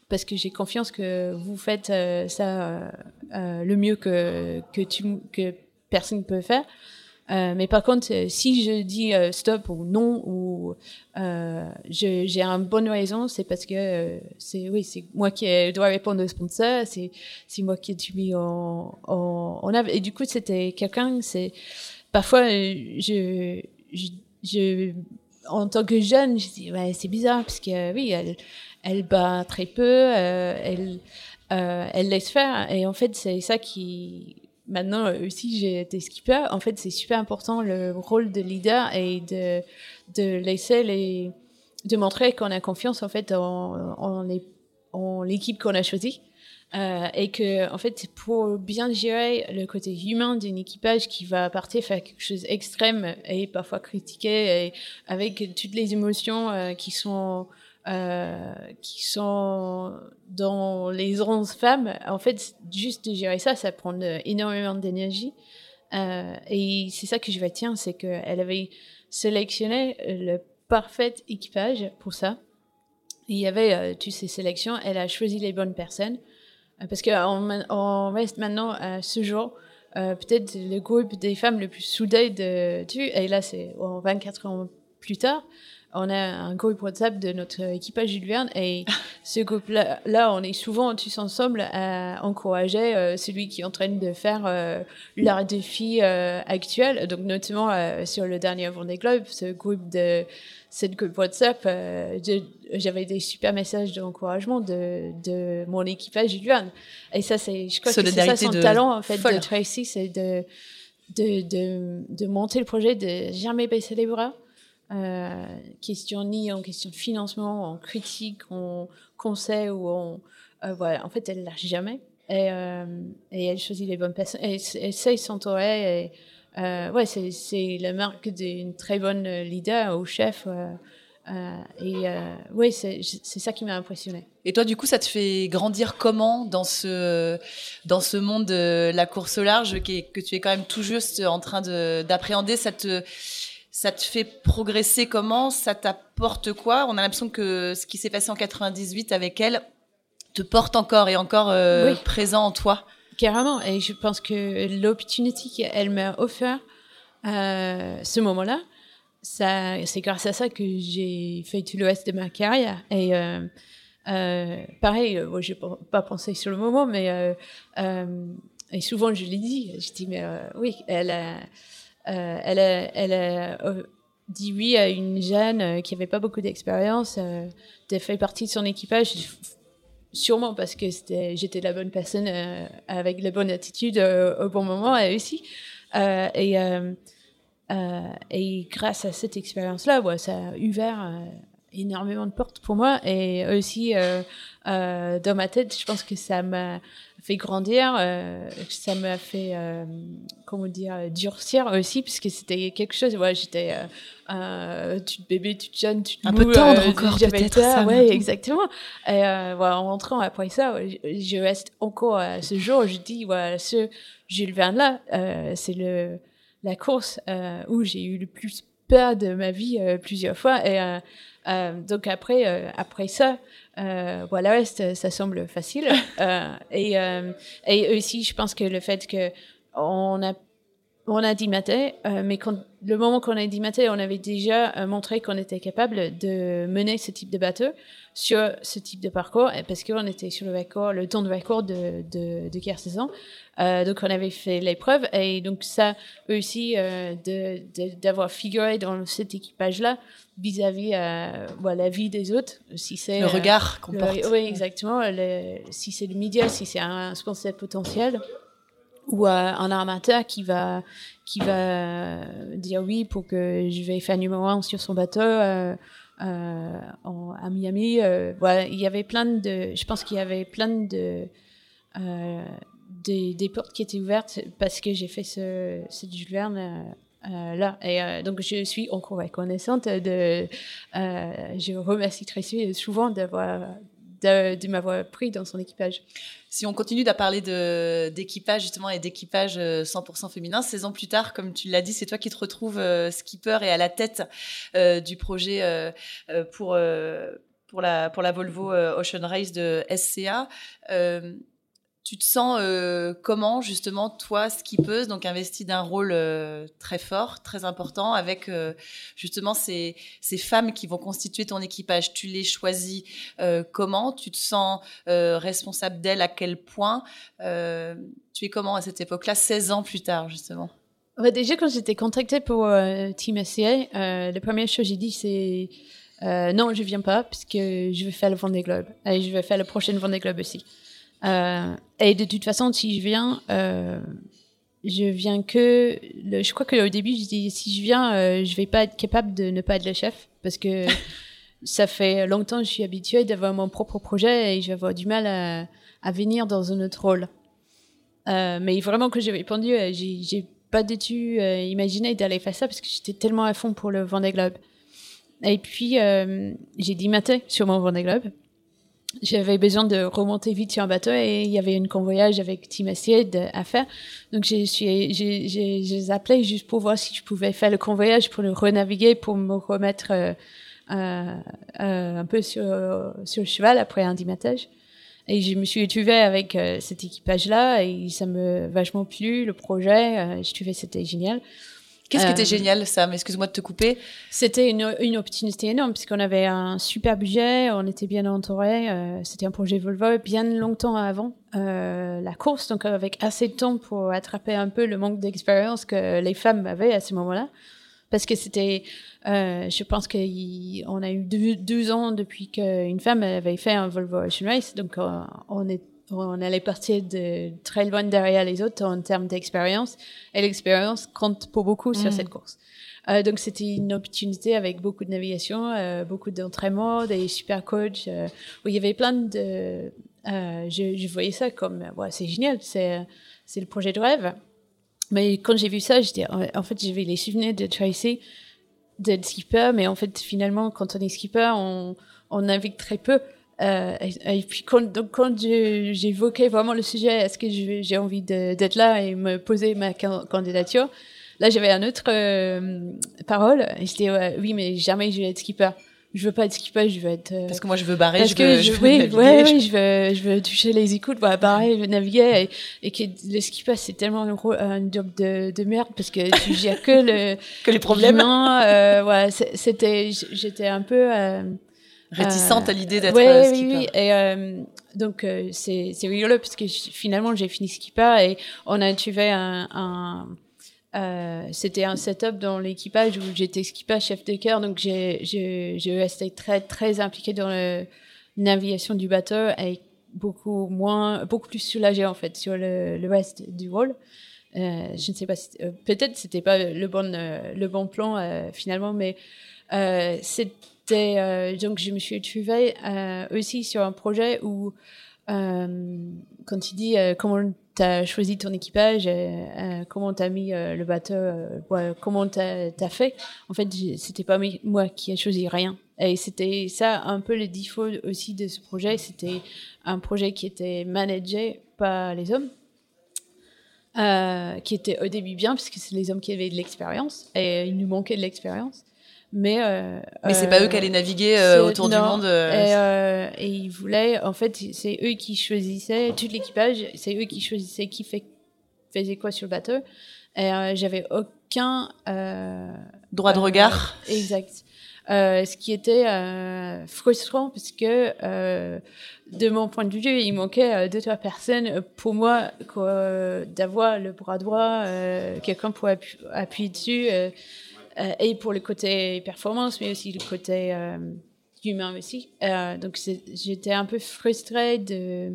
parce que j'ai confiance que vous faites euh, ça euh, euh, le mieux que, que, tu, que personne ne peut faire. Euh, mais par contre, euh, si je dis euh, stop ou non ou j'ai une bonne raison, c'est parce que c'est oui, c'est moi qui dois répondre au sponsor, c'est c'est moi qui ai mis en en, en Et du coup, c'était quelqu'un. C'est parfois je, je, je en tant que jeune, je dis ouais, c'est bizarre parce que oui, elle elle bat très peu, elle elle laisse faire et en fait c'est ça qui maintenant aussi j'ai été skipper, en fait c'est super important le rôle de leader et de, de laisser les, de montrer qu'on a confiance en fait en, en l'équipe qu'on a choisie. Euh, et que en fait pour bien gérer le côté humain d'un équipage qui va partir faire quelque chose d'extrême et parfois critiqué et avec toutes les émotions euh, qui sont euh, qui sont dans les 11 femmes, en fait, juste de gérer ça, ça prend énormément d'énergie. Euh, et c'est ça que je retiens, c'est qu'elle avait sélectionné le parfait équipage pour ça. Il y avait euh, toutes ces sélections, elle a choisi les bonnes personnes. Euh, parce qu'on on reste maintenant à ce jour peut-être le groupe des femmes le plus soudé de tu et là c'est 24 ans plus tard on a un groupe WhatsApp de notre équipage Jules Verne et ce groupe-là, là, on est souvent tous ensemble à encourager euh, celui qui est en train de faire euh, leur défi euh, actuel. Donc, notamment sur le dernier Vendée Globe, ce groupe de cette groupe WhatsApp, j'avais des super messages d'encouragement de, de mon équipage Jules Verne. Et ça, c'est, je crois que c'est ça son talent, en fait, de Tracy, c'est de, de, de, de monter le projet, de jamais baisser les bras. Euh, question ni en question de financement, en critique, en conseil ou en euh, voilà. En fait, elle lâche jamais et, euh, et elle choisit les bonnes personnes. Et elle sait s'entourer. Euh, ouais, c'est la marque d'une très bonne leader ou chef. et ouais, c'est ça qui m'a impressionné. Et toi, du coup, ça te fait grandir comment dans ce, dans ce monde de la course au large qui est, que tu es quand même tout juste en train d'appréhender Ça te, ça te fait progresser comment? Ça t'apporte quoi? On a l'impression que ce qui s'est passé en 98 avec elle te porte encore et encore euh, présent en toi. Carrément. Et je pense que l'opportunité qu'elle m'a offert euh, ce moment-là, c'est grâce à ça que j'ai fait tout le reste de ma carrière. Et euh, euh pareil, moi, j'ai pas pensé sur le moment, mais et souvent je l'ai dit. Je dis mais oui, elle a elle a, elle a euh, dit oui à une jeune euh, qui avait pas beaucoup d'expérience, de faire partie de son équipage sûrement parce que j'étais la bonne personne avec la bonne attitude au bon moment aussi. Et grâce à cette expérience là ouais, ça a ouvert énormément de portes pour moi. Et aussi dans ma tête je pense que ça m'a fait grandir, euh, ça m'a fait, euh, comment dire, durcir aussi, puisque c'était quelque chose, ouais, j'étais euh, euh toute bébé, toute jeune, toute Un peu tendre encore, peut-être. Ça, ouais, exactement. Et voilà, en rentrant après ça, je, reste encore à ce jour, je dis, voilà, ce Jules Verne-là, c'est le la course où j'ai eu le plus peur de ma vie plusieurs fois. Et donc après, après ça, euh, voilà, ça semble facile. euh, et, euh, et aussi, je pense que le fait que on a on a dit euh, mais quand, le moment qu'on a dit maté, on avait déjà euh, montré qu'on était capable de mener ce type de bateau sur ce type de parcours, parce qu'on était sur le parcours, le temps de parcours de, de, de saison. Euh, donc on avait fait l'épreuve, et donc ça aussi euh, d'avoir figuré dans cet équipage-là vis-à-vis euh, voilà, la vie des autres, si c'est le regard qu'on porte. Oui, exactement. Le, si c'est le média, si c'est un sponsor potentiel ou un armateur qui va qui va dire oui pour que je vais faire numéro un sur son bateau euh, euh, à Miami. Euh, voilà, il y avait plein de, je pense qu'il y avait plein de euh, des, des, portes qui étaient ouvertes parce que j'ai fait ce, ce Jules Verne. Euh, là et donc je suis encore reconnaissante de je remercie Tracy souvent d'avoir de, m'avoir pris dans son équipage. Si on continue à parler d'équipage justement et d'équipage 100% euh, féminin, 16 ans plus tard, comme tu l'as dit, c'est toi qui te retrouves euh, skipper et à la tête euh, du projet pour pour la pour la Volvo Ocean Race de SCA. Tu te sens euh, comment justement toi skippeuse donc investi d'un rôle euh, très fort, très important avec euh, justement ces, ces femmes qui vont constituer ton équipage. Tu les choisis comment? Tu te sens responsable d'elles? À quel point Tu es comment à cette époque-là, 16 ans plus tard justement? Ouais, Déjà quand j'étais contactée pour Team SCA, la première chose que j'ai dit c'est non je viens pas puisque je vais faire le Vendée Globe et je vais faire le prochain Vendée Globe aussi. Euh, et de toute façon, si je viens, euh, je viens que. Le, je crois qu'au début, je dis si je viens, euh, je vais pas être capable de ne pas être le chef parce que ça fait longtemps que je suis habituée d'avoir mon propre projet et je vais avoir du mal à, à venir dans un autre rôle. Euh, mais vraiment que j'ai répondu, euh, j'ai pas du tout euh, imaginé d'aller faire ça parce que j'étais tellement à fond pour le Vendée Globe. Et puis j'ai dit matin sur mon Vendée Globe j'avais besoin de remonter vite sur un bateau et il y avait une convoyage avec Team à faire. Donc j'ai j'ai j'ai appelé juste pour voir si je pouvais faire le convoyage pour le renaviguer pour me remettre euh, euh, euh un peu sur sur le cheval après un dimatage. Et je me suis retrouvée avec euh, cet équipage-là et ça me vachement plu, le projet. Euh, je trouvais c'était génial. Qu'est-ce qui était génial, Sam? Excuse-moi de te couper. C'était une, une, opportunité énorme puisqu'on avait un super budget, on était bien entouré. c'était un projet Volvo bien longtemps avant la course, donc avec assez de temps pour attraper un peu le manque d'expérience que les femmes avaient à ce moment-là. Parce que c'était euh, je pense qu'on a eu deux, ans depuis qu'une femme avait fait un Volvo Ocean Race, donc euh, on, est, on allait partir de très loin derrière les autres en termes d'expérience, et l'expérience compte pour beaucoup sur mm. cette course. Euh, donc c'était une opportunité avec beaucoup de navigation, euh, beaucoup d'entraînement, des super coachs, euh, où il y avait plein de... Je, je, voyais ça comme, ouais, c'est génial, c'est c'est le projet de rêve. Mais quand j'ai vu ça, j'étais, en fait, j'avais les souvenirs de Tracy d'être skipper, mais en fait, finalement, quand on est skipper, on, on navigue très peu. Euh, et, puis quand, donc quand j'évoquais vraiment le sujet, est-ce que j'ai envie d'être là et me poser ma candidature, là j'avais un autre euh, parole. Et je disais oui, mais jamais je vais être skipper je veux pas être skipper, je veux être. Euh, parce que moi, je veux barrer, parce je veux, que je, veux oui, naviguer. Ouais, oui, je veux, je veux toucher les écoutes, voilà, barrer, je veux naviguer, et, et que le skipper, c'est tellement un, un job de, de merde parce que tu gères que le. que les problèmes. Non, euh, ouais, c'était, j'étais un peu. Euh, Réticente à l'idée d'être ouais, skipper. Oui, oui, et euh, donc euh, c'est c'est rigolo parce que finalement j'ai fini skipper et on a trouvé un, un euh, c'était un setup dans l'équipage où j'étais skipper chef de cœur, donc j'ai resté très très impliqué dans la navigation du bateau et beaucoup moins, beaucoup plus soulagé en fait sur le, le reste du rôle. Euh, je ne sais pas, si, euh, peut-être c'était pas le bon euh, le bon plan euh, finalement, mais c'était donc je me suis trouvée aussi sur un projet où quand il dit comment tu as choisi ton équipage, euh, euh comment tu as mis euh, le bateau, euh, comment tu as, fait. En fait, c'était pas moi qui ai choisi rien. Et c'était ça un peu le défaut aussi de ce projet. C'était un projet qui était managé par les hommes. qui était au début bien, puisque c'est les hommes qui avaient de l'expérience, et il nous manquait de l'expérience. Mais, euh, mais c'est pas eux qui allaient naviguer euh, autour du monde. Euh... Et, euh, et, ils voulaient, en fait, c'est eux qui choisissaient tout l'équipage, c'est eux qui choisissaient qui fait, faisait quoi sur le bateau. Et euh, j'avais aucun droit de regard. exact. ce qui était frustrant parce que de mon point de vue, il manquait deux trois personnes pour moi d'avoir le bras droit, quelqu'un pour appuyer dessus. Euh, et pour le côté performance, mais aussi le côté euh, humain aussi. Euh, donc j'étais un peu frustrée de...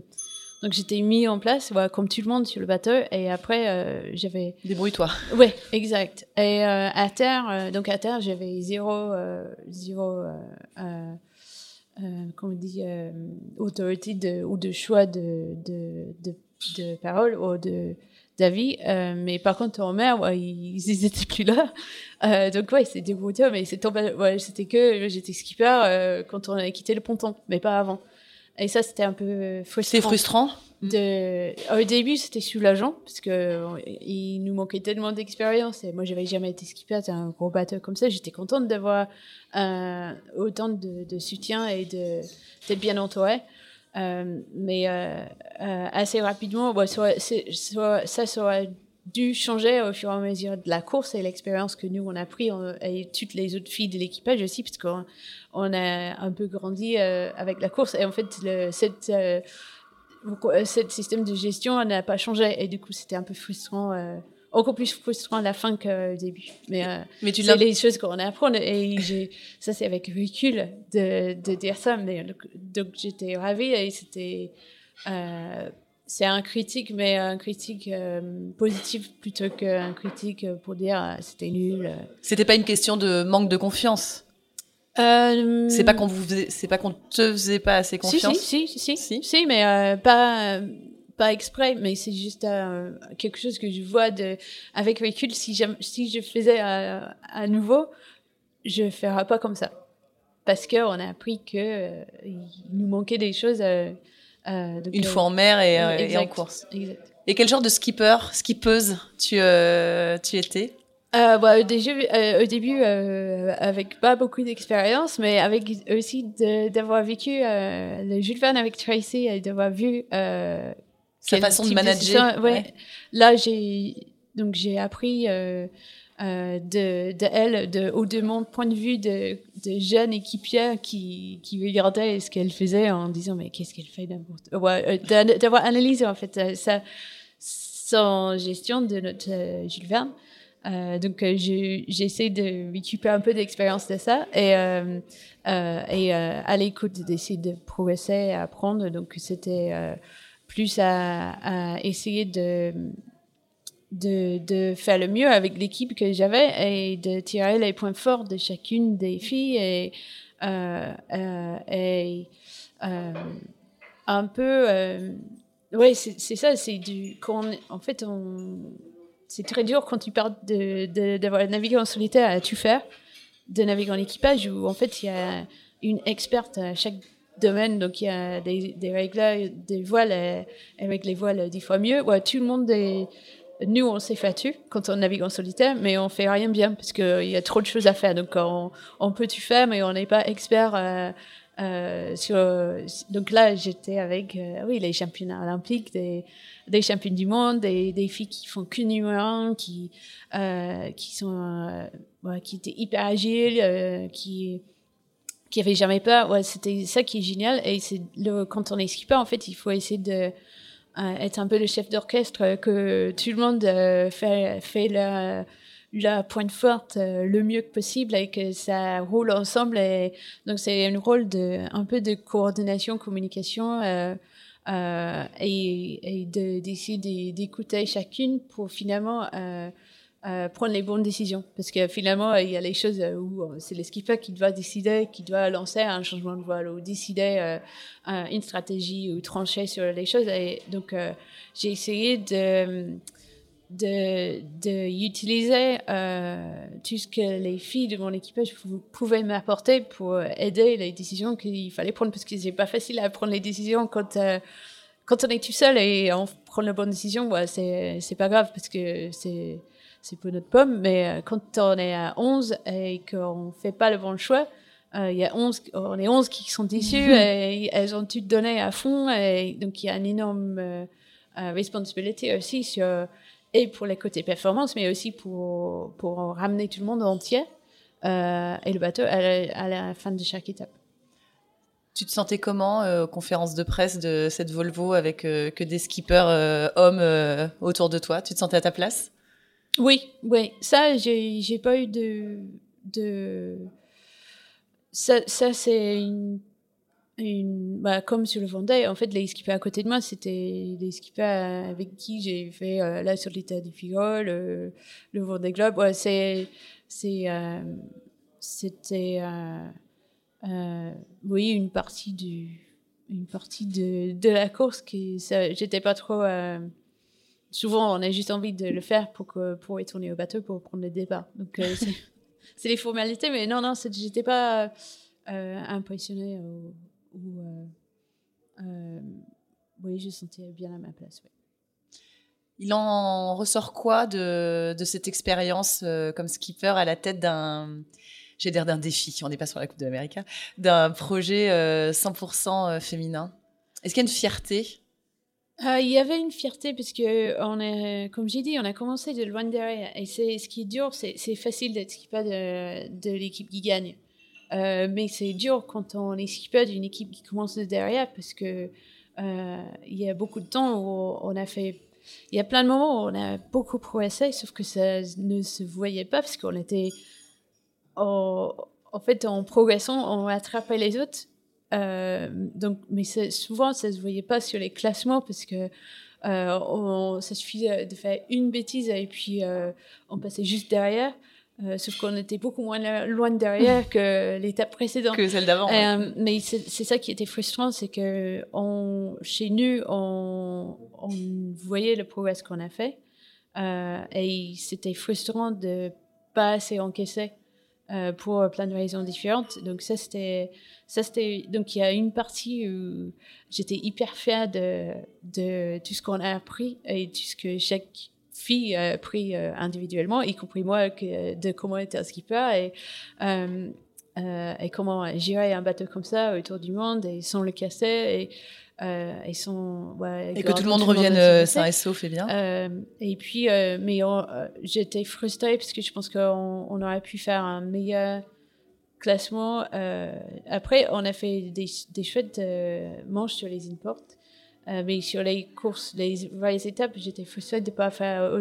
Donc j'étais mis en place, voilà, comme tout le monde sur le bateau, et après j'avais. Débrouille-toi. Ouais, exact. Et à terre, donc à terre j'avais zéro, zéro, comment on dit, autorité de, ou de choix de, de, de, de parole ou de d'avis. Euh, mais par contre, en mer, ouais, ils, ils étaient plus là. Euh, donc, ouais, c'est dégoûtant, mais ouais, c'était que j'étais skipper euh, quand on a quitté le ponton, mais pas avant. Et ça, c'était un peu frustrant. De... Au début, c'était soulageant, parce que il nous manquait tellement d'expérience. Et moi, j'avais jamais été skipper, c'était un gros bateau comme ça. J'étais contente d'avoir autant de, de, soutien et d'être bien entourée. Euh, mais euh, euh, assez rapidement, bon, ça, ça aurait dû changer au fur et à mesure de la course et l'expérience que nous on a pris et toutes les autres filles de l'équipage aussi parce qu'on on a un peu grandi avec la course. Et en fait le, cette cette système de gestion n'a pas changé. Et du coup c'était un peu frustrant encore plus frustrant à la fin qu'au début. Mais, euh, mais tu c'est les choses qu'on apprend et j'ai, ça c'est avec recul de, de dire ça. Mais donc j'étais ravie et c'était, euh, c'est un critique, mais un critique euh, positif plutôt qu'un critique pour dire euh, c'était nul. C'était pas une question de manque de confiance? Euh, c'est pas qu'on vous c'est pas qu'on te faisait pas assez confiance. Si si si si, si, si mais pas pas exprès, mais c'est juste euh, quelque chose que je vois de, avec recul. Si, si je faisais à, à nouveau, je ne ferais pas comme ça. Parce qu'on a appris qu'il euh, nous manquait des choses. Euh, Une fois en mer et, et en course. Exact. Et quel genre de skipper, skippeuse tu, tu étais? Euh, bah, au début, euh, au début euh, avec pas beaucoup d'expérience, mais avec aussi d'avoir vécu euh, le Jules Verne avec Tracy et d'avoir vu sa façon de manager. ouais. Là, j'ai donc j'ai appris de, de elle, de, ou de mon point de vue de, de jeune équipière qui, qui regardait ce qu'elle faisait en disant mais qu'est-ce qu'elle fait ouais, d'avoir analysé en fait sa, son gestion de notre Jules Verne. Euh, donc euh, j'essaie de récupérer un peu d'expérience de ça et, euh, euh et à l'écoute d'essayer de progresser, apprendre. Donc c'était plus à, essayer de, de, de, faire le mieux avec l'équipe que j'avais et de tirer les points forts de chacune des filles et, et un peu... oui, c'est ça, c'est du... Quand en fait, c'est très dur quand tu parles d'avoir de, navigué en solitaire à tout faire, de naviguer en équipage où en fait il y a une experte à chaque domaine, donc il y a des, des règles, des voiles, avec les voiles dix fois mieux. Ouais, tout le monde est, nous, on s'est fattu quand on navigue en solitaire, mais on fait rien bien parce qu'il y a trop de choses à faire. Donc, on, peut tout faire, mais on n'est pas expert euh, euh, sur. Donc là, j'étais avec, euh, oui, les championnats olympiques, des, des championnes du monde, des, filles qui font que numéro qui, euh, qui sont, euh, qui étaient hyper agiles, euh, qui, qui avaient jamais peur. Ouais, c'était ça qui est génial. Et c'est le, quand on est skipper, en fait, il faut essayer de, euh, être un peu le chef d'orchestre, que tout le monde fait, fait la, la pointe forte le mieux que possible et que ça roule ensemble. Et donc, c'est un rôle de, un peu de coordination, communication. Euh, euh, et, et d'essayer d'écouter chacune pour finalement euh, euh, prendre les bonnes décisions. Parce que finalement, il y a les choses où c'est le skipper qui doit décider, qui doit lancer un changement de voile ou décider une stratégie ou trancher sur les choses. Et donc, j'ai essayé de de, de utiliser euh, tout ce que les filles de mon équipage pouvaient m'apporter pour aider les décisions qu'il fallait prendre parce que c'est pas facile à prendre les décisions quand euh, quand on est tout seul et on prend la bonne décision ouais, c'est pas grave parce que c'est c'est pour notre pomme mais euh, quand on est à 11 et qu'on fait pas le bon choix euh, il y a 11 on est 11 qui sont déçus et elles ont tout donné à fond et donc il y a une énorme euh, responsabilité aussi sur et pour les côtés performance, mais aussi pour, pour ramener tout le monde entier euh, et le bateau à la, à la, fin de chaque étape. Tu te sentais comment euh, conférence de presse de cette Volvo avec euh, que des skippers hommes autour de toi? Tu te sentais à ta place? Oui, oui. Ça, j'ai, j'ai pas eu de. de... Ça, ça c'est une une, bah, comme sur le Vendée, en fait, les skippers à côté de moi, c'était les skippers avec qui j'ai fait euh, la solitaire du Figaro, le, le Vendée Globe. Ouais, c'est, c'est, euh, c'était, euh, euh, oui, une partie du, une partie de, de la course qui, j'étais pas trop. Euh, souvent, on a juste envie de le faire pour que, pour retourner au bateau pour prendre le départ. Donc, euh, c'est, les formalités, mais non, non, j'étais pas impressionnée. Au, où euh, euh, oui, je sentais bien à ma place. Ouais. Il en ressort quoi de, de cette expérience euh, comme skipper à la tête d'un, j'ai l'air d'un défi, on n'est pas sur la Coupe de l'Amérique, hein, d'un projet 100% féminin? Est-ce qu'il y a une fierté? Euh, il y avait une fierté parce que on est, comme j'ai dit, on a commencé de loin derrière. Et c'est ce qui est dur, c'est facile d'être skipper de, l'équipe qui gagne. Euh, mais c'est dur quand on est skipper d'une équipe qui commence de derrière parce que euh, y a beaucoup de temps où on a fait. Il y a plein de moments où on a beaucoup progressé, sauf que ça ne se voyait pas parce qu'on était. En, en, fait, en progressant, on attrapait les autres. Euh, donc, mais souvent, ça se voyait pas sur les classements parce que euh, on, ça suffisait de faire une bêtise et puis euh, on passait juste derrière. Euh, sauf qu'on était beaucoup moins loin derrière que l'étape précédente. Que celle d'avant. Euh, mais c'est ça qui était frustrant, c'est que on, chez nous, on, on voyait le progrès qu'on a fait. Euh, et c'était frustrant de pas assez encaisser euh, pour plein de raisons différentes. Donc ça, c'était... Ça, c'était donc il y a une partie où j'étais hyper fière de, tout ce qu'on a appris et tout ce que chaque filles pris individuellement, y compris moi, de comment être un skipper et, et comment gérer un bateau comme ça autour du monde et sans le casser. Euh, et, sont, ouais, et que tout le monde revienne euh, sain et sauf et bien. Euh, et puis, euh, mais j'étais frustrée parce que je pense qu'on on aurait pu faire un meilleur classement. après, on a fait des, des chouettes manches sur les imports, mais sur les courses, les vraies étapes, j'étais frustrée de ne pas faire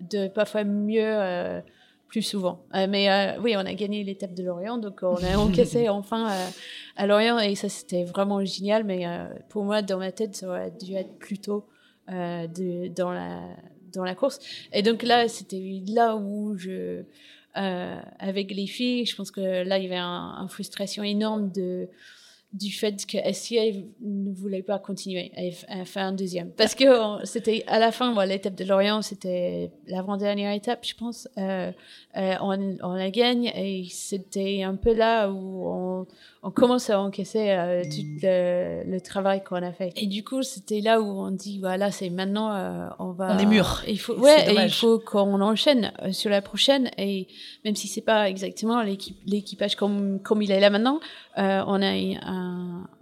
de pas faire mieux plus souvent. Euh, mais euh, oui, on a gagné l'étape de Lorient, donc on a encaissé enfin euh, à Lorient et ça c'était vraiment génial. Mais pour moi, dans ma tête, ça aurait dû être plus tôt de, dans, la, dans la course. Et donc là, c'était là où je. avec les filles, je pense que là, il y avait une frustration énorme de du fait que SCA ne voulait pas continuer à faire un deuxième. Parce que c'était à la fin, l'étape de Lorient, c'était l'avant-dernière étape, je pense. Euh, euh, on, on, la gagne et c'était un peu là où on, on commence à encaisser euh, tout le, travail qu'on a fait. Et du coup, c'était là où on dit voilà, c'est maintenant, on va. On est mûr. Il faut, ouais, il faut qu'on enchaîne sur la prochaine. Et même si c'est pas exactement l'équipage comme comme il est là maintenant, on a un,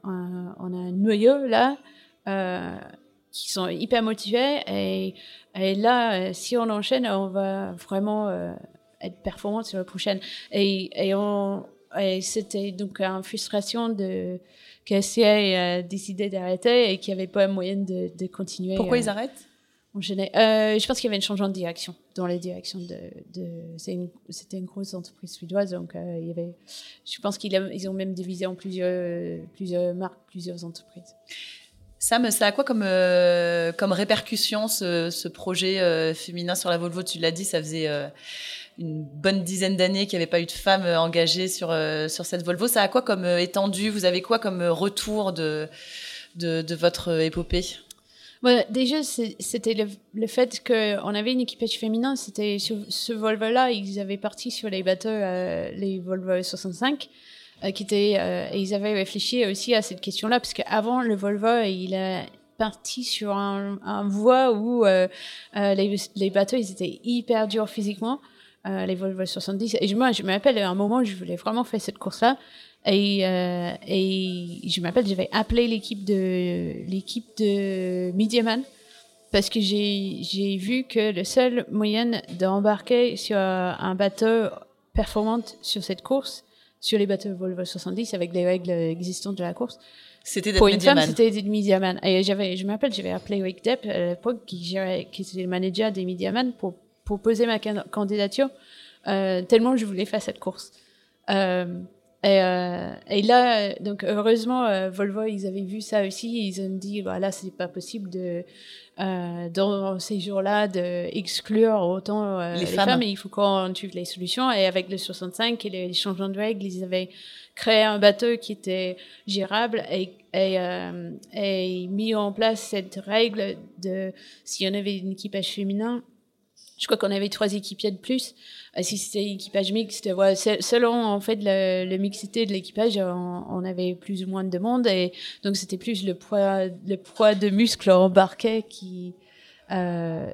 on a un noyau là. qui sont hyper motivés et, et là si on enchaîne on va vraiment être performant sur la prochaine et, et on, et c'était donc une frustration de que a décidé d'arrêter et qu'il n'y avait pas moyen de, de continuer. Pourquoi ils euh, arrêtent? Euh, je pense qu'il y avait un changement de direction dans les directions de. de c'était une, grosse entreprise suédoise, donc euh, il y avait. Je pense qu'ils ils ont même divisé en plusieurs, plusieurs marques, plusieurs entreprises. Sam, ça a quoi comme, comme répercussion ce, ce projet féminin sur la Volvo? Tu l'as dit, ça faisait une bonne dizaine d'années qu'il n'y avait pas eu de femmes euh, engagées sur, euh, sur cette Volvo. Ça a quoi comme euh, étendue? Vous avez quoi comme retour de, de, votre épopée? Déjà, c'était le, le, fait qu'on avait une équipage féminin. C'était sur ce Volvo-là, ils avaient parti sur les bateaux, les Volvo 65, qui étaient, et ils avaient réfléchi aussi à cette question-là, parce qu'avant, le Volvo, il a parti sur un, un voie où les, les, bateaux, ils étaient hyper durs physiquement. Euh, les Volvo 70. Et moi, je me rappelle à un moment je voulais vraiment faire cette course-là. Et, euh, et je me rappelle, j'avais appelé l'équipe de l'équipe de Mediaman parce que j'ai vu que le seul moyen d'embarquer sur un bateau performant sur cette course, sur les bateaux Volvo 70 avec les règles existantes de la course, c'était pour une femme, c'était des Mediaman. Et j'avais, je me rappelle, j'avais appelé Wake Depp à l'époque qui gérait, qui était le manager des Mediaman pour pour poser ma candidature, euh, tellement je voulais faire cette course. Euh, et, euh, et, là, donc heureusement, Volvo, ils avaient vu ça aussi. Ils ont dit, voilà, c'est pas possible de dans ces jours-là d'exclure autant les, femmes. Et il faut qu'on trouve les solutions. Et avec le 65 et les changements de règles, ils avaient créé un bateau qui était gérable et, et, et mis en place cette règle de si on avait une équipage féminin, je crois qu'on avait trois équipiers de plus. Euh, si c'était équipage mixte, selon en fait le, mixité de l'équipage, on, avait plus ou moins de monde et donc c'était plus le poids, le poids de muscles embarqués qui euh,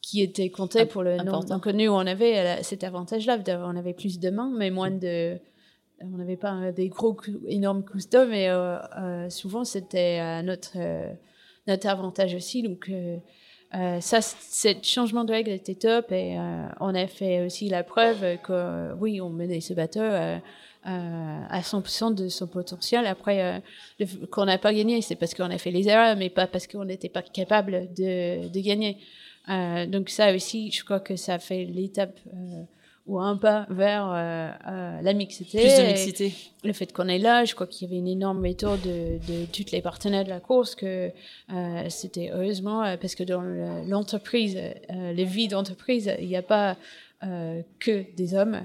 qui était compté pour le nombre d'inconnus. On avait cet avantage-là, on avait plus de mains, mais moins de on n'avait pas des gros énormes coups mais euh, souvent c'était notre notre avantage aussi. Donc euh, ça, ce changement de règle était top et euh, on a fait aussi la preuve que oui, on menait ce bateau euh, à 100% de son potentiel. Après, qu'on n'a pas gagné, c'est parce qu'on a fait les erreurs, mais pas parce qu'on n'était pas capable de, de gagner. donc ça aussi, je crois que ça fait l'étape ou un pas vers euh, euh, la mixité. Plus de mixité. Le fait qu'on est là, je crois qu'il y avait une énorme méthode de, de tous les partenaires de la course, que euh, c'était heureusement, parce que dans l'entreprise, les vies d'entreprise, il n'y a pas que des hommes.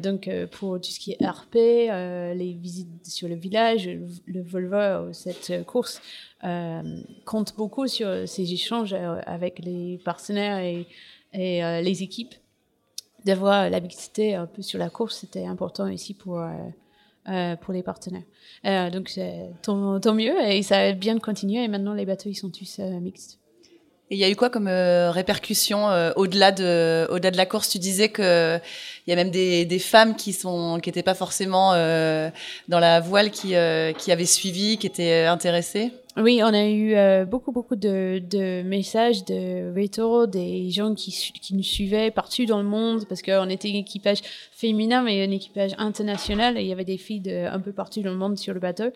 donc pour tout ce qui est RP, les visites sur le village, le, Volvo, cette course compte beaucoup sur ces échanges avec les partenaires et, et les équipes d'avoir la mixité un peu sur la course, c'était important ici pour, euh, euh, pour les partenaires. Euh, donc, tant, tant, mieux, et ça a bien continué, et maintenant les bateaux, ils sont tous mixtes. Il y a eu quoi comme euh, répercussion euh, au-delà de, la course? Tu disais que il y a même des, femmes qui n'étaient pas forcément euh, dans la voile, qui, qui avaient suivi, qui étaient intéressées? Oui, on a eu beaucoup, beaucoup de, messages de retours, des gens qui, qui nous suivaient partout dans le monde, parce qu'on était un équipage féminin, mais un équipage international, et il y avait des filles de, un peu partout dans le monde sur le bateau.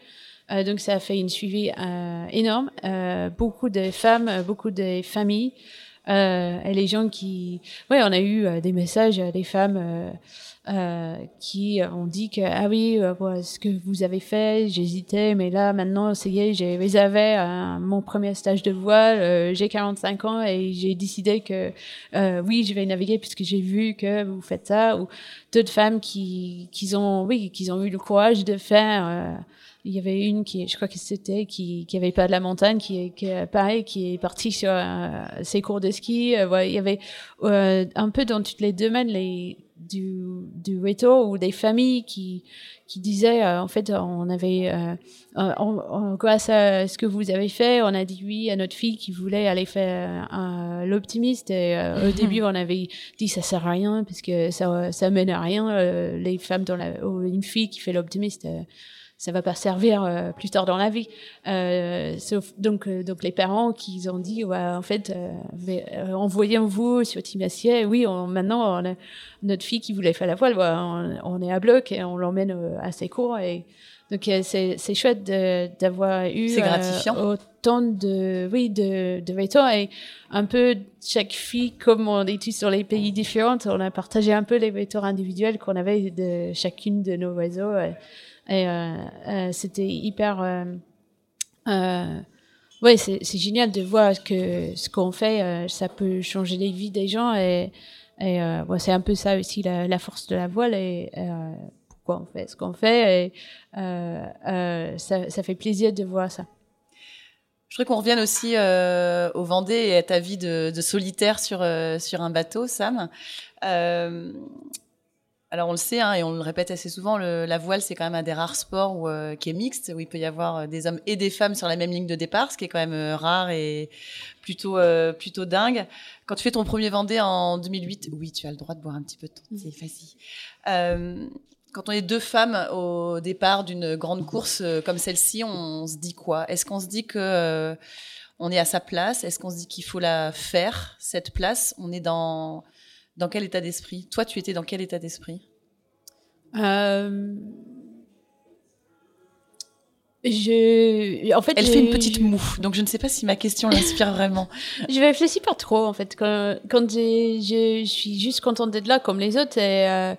Euh, donc ça a fait une suivi euh, énorme. Euh, beaucoup de femmes, beaucoup de familles. et les gens qui... Oui, on a eu des messages des femmes qui ont dit que, ah oui, ce que vous avez fait, j'hésitais, mais là, maintenant, ça y est, réservé mon premier stage de voile, j'ai 45 ans et j'ai décidé que, oui, je vais naviguer puisque j'ai vu que vous faites ça. Ou d'autres femmes qui, qui, ont, oui, qui ont eu le courage de faire il y avait une qui, je crois que c'était, qui, qui avait pas de la montagne, qui, qui pareil, qui est partie sur euh, ses cours de ski. Euh, il y avait euh, un peu dans toutes les domaines les, du, du retour ou des familles qui, qui disaient, en fait, on avait, on, grâce à ce que vous avez fait, on a dit oui à notre fille qui voulait aller faire l'optimiste. Et au début, on avait dit ça sert à rien parce que ça, ça mène à rien. les femmes dans la, une fille qui fait l'optimiste ça va pas servir euh, plus tard dans la vie. Euh, sauf, donc, euh, donc les parents qui ont dit, ouais, en fait, euh, envoyez-vous sur Timassier. Oui, on, maintenant, on a notre fille qui voulait faire la voile, on, on, est à bloc et on l'emmène à ses cours. Et donc c'est chouette d'avoir eu autant de oui de de et un peu chaque fille comme on est tous sur les pays différents, on a partagé un peu les vecteurs individuels qu'on avait de chacune de nos réseaux. Et euh, euh, c'était hyper. Euh, ouais, c'est génial de voir que ce qu'on fait, ça peut changer les vies des gens. Et, et c'est un peu ça aussi la, force de la voile. Et, pourquoi on fait ce qu'on fait. Et ça, fait plaisir de voir ça. Je voudrais qu'on revienne aussi euh, au Vendée et à ta vie de, solitaire sur, un bateau, Sam. Alors on le sait hein, et on le répète assez souvent, le, la voile c'est quand même un des rares sports où, euh, qui est mixte, où il peut y avoir euh, des hommes et des femmes sur la même ligne de départ, ce qui est quand même euh, rare et plutôt plutôt dingue. Quand tu fais ton premier Vendée en 2008, oui tu as le droit de boire un petit peu de ton thé, vas-y. quand on est deux femmes au départ d'une grande course comme celle-ci, on, on, se dit quoi? Est-ce qu'on se dit que on est à sa place? Est-ce qu'on se dit qu'il faut la faire cette place? On est dans dans quel état d'esprit? Toi, tu étais dans quel état d'esprit? Euh... Je... En fait, Elle fait une petite moue, donc je ne sais pas si ma question l'inspire vraiment. je réfléchis pas trop, en fait. Quand, quand je suis juste contente d'être là, comme les autres, et, euh,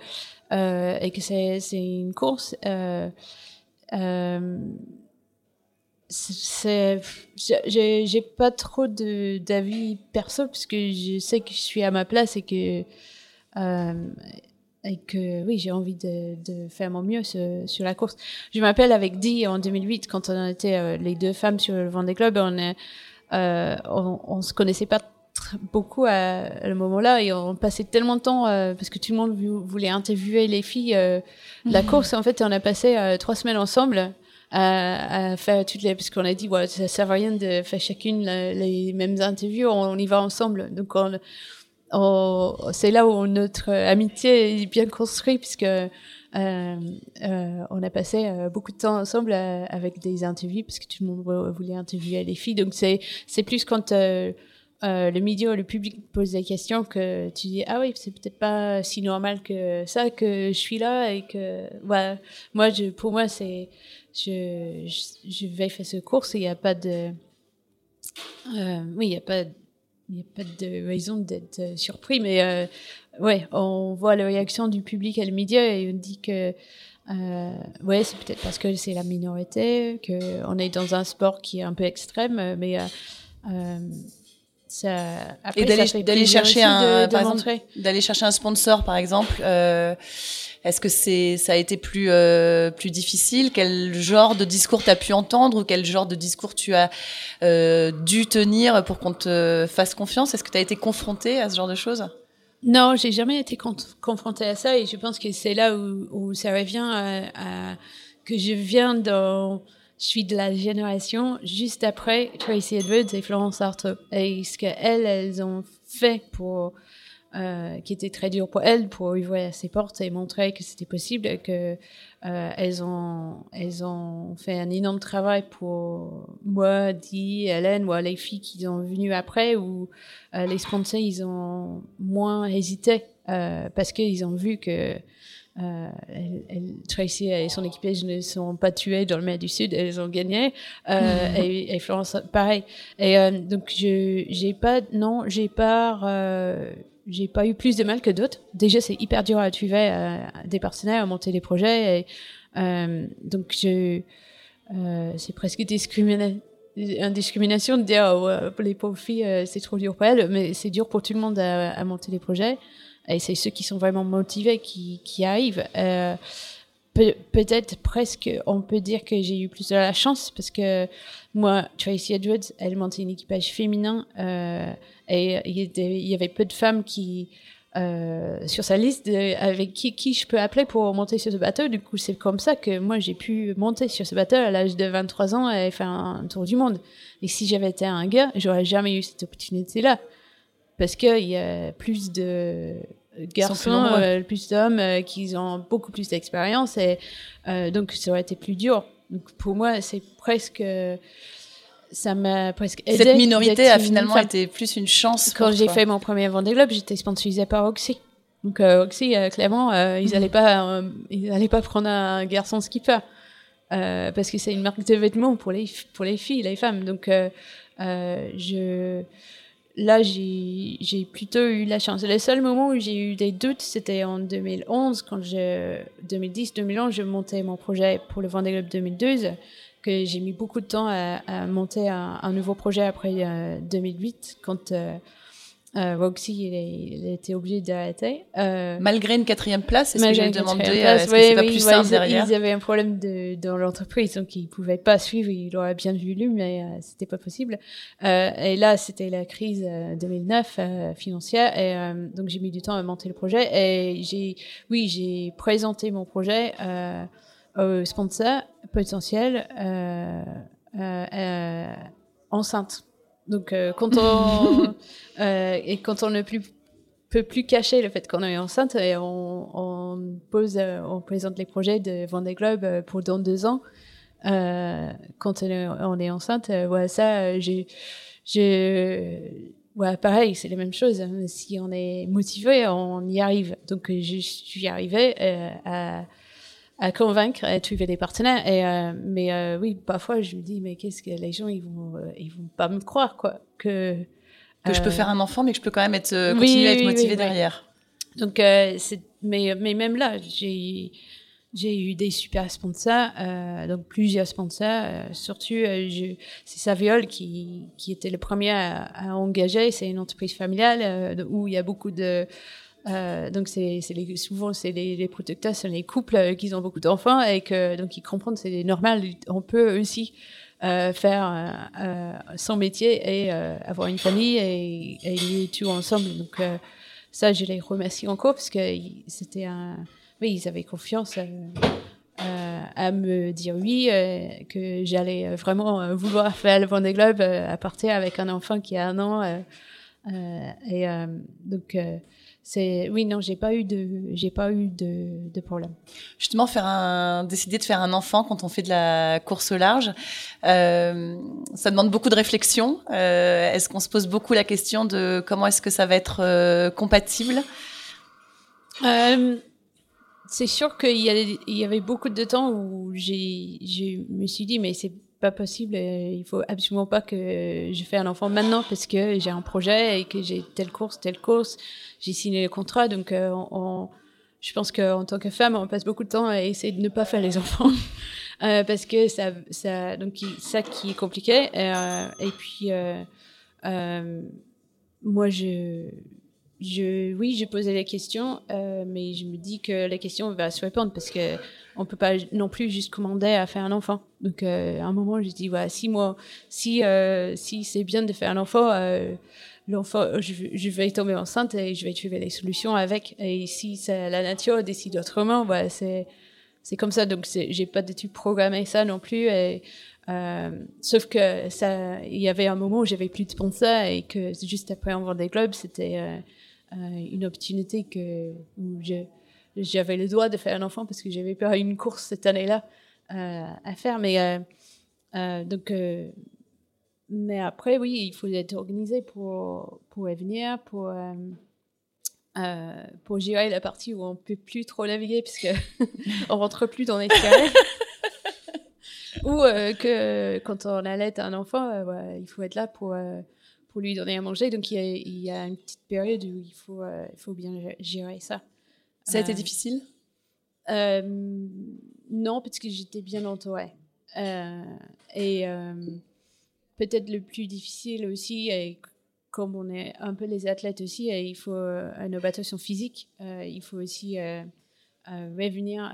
euh, et que c'est une course. Euh, j'ai pas trop d'avis perso parce que je sais que je suis à ma place et que euh, et que oui j'ai envie de, de, faire mon mieux sur, sur la course. Je m'appelle avec Dee en 2008 quand on était euh, les deux femmes sur le Vendée Globe on est euh, on, on, se connaissait pas beaucoup à, le moment-là et on passait tellement de temps euh, parce que tout le monde voulait interviewer les filles de la course. En fait on a passé trois semaines ensemble à, faire toutes les parce qu'on a dit ouais, ça sert à rien de faire chacune les mêmes interviews on, y va ensemble. Donc on, c'est là où notre amitié est bien construite puisque euh, euh, on a passé euh, beaucoup de temps ensemble euh, avec des interviews parce que tout le monde voulait interviewer les filles. Donc c'est c'est plus quand euh, le milieu, le public pose des questions que tu dis ah oui c'est peut-être pas si normal que ça que je suis là et que ouais, moi je, pour moi c'est je, je, vais faire ce course et il n'y a pas de. Euh, oui, il n'y a pas. Il n'y a pas de raison d'être euh, surpris, mais euh, ouais, on voit la réaction du public et le média et on dit que euh, ouais, c'est peut-être parce que c'est la minorité, que on est dans un sport qui est un peu extrême, mais euh ça, après, et d'aller chercher un, d'aller chercher un sponsor, par exemple. Est-ce que c'est ça a été plus euh, plus difficile? Quel genre de discours tu as pu entendre ou quel genre de discours tu as euh, dû tenir pour qu'on te fasse confiance? Est-ce que tu as été confronté à ce genre de choses? Non, j'ai jamais été confronté à ça et je pense que c'est là où, où, ça revient à, à, que je viens dans je suis de la génération juste après Tracy Edwards et Florence Artaud. Et ce qu'elles, elles ont fait pour, euh, qui était très dur pour elles, pour ouvrir ses portes et montrer que c'était possible, que euh, elles ont, elles ont fait un énorme travail pour moi, Di, Hélène, ou les filles qui sont venues après, où euh, les sponsors, ils ont moins hésité euh, parce qu'ils ont vu que euh, elle, Tracy et son équipage ne sont pas tués dans le mer du Sud, elles ont gagné. Euh, et, et, Florence, pareil. Et euh, donc, je j'ai pas, non, j'ai pas, euh, j'ai pas eu plus de mal que d'autres. Déjà, c'est hyper dur à trouver euh, des partenaires, à monter des projets. Et, donc, je, c'est presque une discrimination de dire oh, pour les pauvres filles c'est trop dur pour elles mais c'est dur pour tout le monde à, monter des projets et c'est ceux qui sont vraiment motivés qui, qui arrivent. Euh, peut-être presque, on peut dire que j'ai eu plus de la chance parce que moi, Tracy Edwards, elle montait un équipage féminin euh, et il y, avait peu de femmes qui euh, sur sa liste avec qui, qui je peux appeler pour monter sur ce bateau. Du coup, c'est comme ça que moi j'ai pu monter sur ce bateau à l'âge de 23 ans et faire un tour du monde. Et si j'avais été un gars, j'aurais jamais eu cette opportunité-là parce qu'il y a plus de garçons, euh, plus d'hommes euh, qui ont beaucoup plus d'expérience et euh, donc ça aurait été plus dur. Donc pour moi, c'est presque ça m'a presque aidé Cette minorité a finalement été plus une chance. Quand j'ai fait mon premier Vendée Globe, j'étais sponsorisée par Oxy. Donc Oxy, clairement, ils n'allaient pas, ils allaient pas prendre un garçon skipper parce que c'est une marque de vêtements pour les pour les filles, les femmes. Donc je là, j'ai plutôt eu la chance. Le seul moment où j'ai eu des doutes, c'était en 2011, quand je, 2010-2011, je montais mon projet pour le Vendée Globe 2012, que j'ai mis beaucoup de temps à, monter un, nouveau projet après 2008, euh, quand euh, euh, Roxy, il, a été obligé d'arrêter. Euh, Malgré une quatrième place, est-ce que j'ai demandé est-ce que c'est pas plus simple derrière Ils avaient un problème de, dans l'entreprise, donc ils pouvaient pas suivre. Il aurait bien voulu, mais c'était pas possible. Et là, c'était la crise 2009 euh, financière, et donc j'ai mis du temps à monter le projet. Et j'ai, oui, j'ai présenté mon projet aux sponsors potentiels enceinte donc euh, quand on euh, et quand on ne plus, peut plus cacher le fait qu'on est enceinte, et on, on pose, euh, on présente les projets de Vendée Globe pour dans deux ans. quand on est, on est enceinte, ouais, ça, j'ai, j'ai, ouais, pareil, c'est la même chose. Si on est motivé, on y arrive. Donc je suis arrivée à à convaincre, à trouver des partenaires. Et, euh, mais euh, oui, parfois je me dis, mais qu'est-ce que les gens, ils vont, euh, ils vont pas me croire, quoi. Que, que je peux faire un enfant, mais que je peux quand même être, continuer à être motivée derrière. Donc, c'est, mais, mais même là, j'ai, j'ai eu des super sponsors, donc plusieurs sponsors. surtout, c'est Saviol qui, qui était le premier à, à engager. C'est une entreprise familiale où il y a beaucoup de euh, donc c'est souvent c'est les, les, protecteurs, c'est les couples euh, qui ont beaucoup d'enfants et que donc ils comprennent c'est normal. On peut aussi euh, faire euh, son métier et euh, avoir une famille et, et lier tout ensemble. Donc ça, je les remercie encore parce que c'était un, oui, ils avaient confiance. à me dire oui, que j'allais vraiment vouloir faire le Vendée Globe à partir avec un enfant qui a un an. et donc, c'est oui non j'ai pas eu de j'ai pas eu de, de, problème. Justement faire un décider de faire un enfant quand on fait de la course au large euh, ça demande beaucoup de réflexion. Euh, est-ce qu'on se pose beaucoup la question de comment est-ce que ça va être euh, compatible? Euh, c'est sûr qu'il y, il y avait beaucoup de temps où j'ai je me suis dit mais c'est pas possible. Il faut absolument pas que je fais un enfant maintenant parce que j'ai un projet et que j'ai telle course, telle course. J'ai signé le contrat, donc euh, on, je pense qu'en tant que femme, on passe beaucoup de temps à essayer de ne pas faire les enfants euh, parce que ça, ça, donc ça qui est compliqué. Euh, et puis euh, moi, je je, oui, j'ai posé la question, euh, mais je me dis que la question va se répondre parce que on peut pas non plus juste commander à faire un enfant. Donc, euh, à un moment, je dis, voilà, si moi, si, euh, si c'est bien de faire un enfant, euh, l'enfant, je, vais tomber enceinte et je vais trouver des solutions avec. Et si la nature décide autrement, voilà, c'est, c'est comme ça. Donc, j'ai pas du tout programmé ça non plus. Et, euh, sauf que ça, il y avait un moment où j'avais plus de sponsors et que juste après en des clubs, c'était euh, une opportunité que où j'avais le droit de faire un enfant parce que j'avais pas une course cette année-là à faire. Mais donc, mais après, oui, il faut être organisé pour pour venir, pour euh, pour gérer la partie où on peut plus trop naviguer puisque on rentre plus dans les carrés. Ou euh, que quand on allait un enfant, euh, il faut être là pour, pour lui donner à manger. Donc il y, a, il y a une petite période où il faut, il faut bien gérer ça. Ça a été difficile? Non, parce que j'étais bien entourée. et peut-être le plus difficile aussi, et comme on est un peu les athlètes aussi, il faut euh, une adaptation physique. Euh, il faut aussi euh, revenir,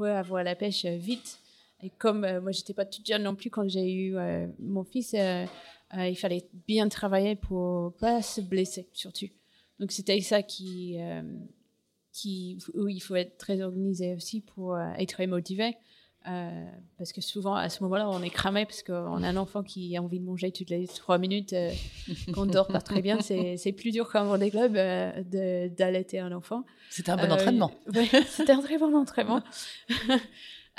avoir la pêche vite. Et comme moi, j'étais pas toute jeune non plus quand j'ai eu mon fils, il fallait bien travailler pour pas se blesser, surtout. Donc c'était ça qui, qui, où il faut être très organisé aussi pour être très motivé. Euh, parce que souvent, à ce moment-là, on est cramé parce qu'on a un enfant qui a envie de manger toutes les trois minutes, euh, qu'on dort pas très bien. C'est plus dur qu'un des clubs euh, d'allaiter un enfant. C'était un bon euh, entraînement. Ouais, C'était un très bon entraînement.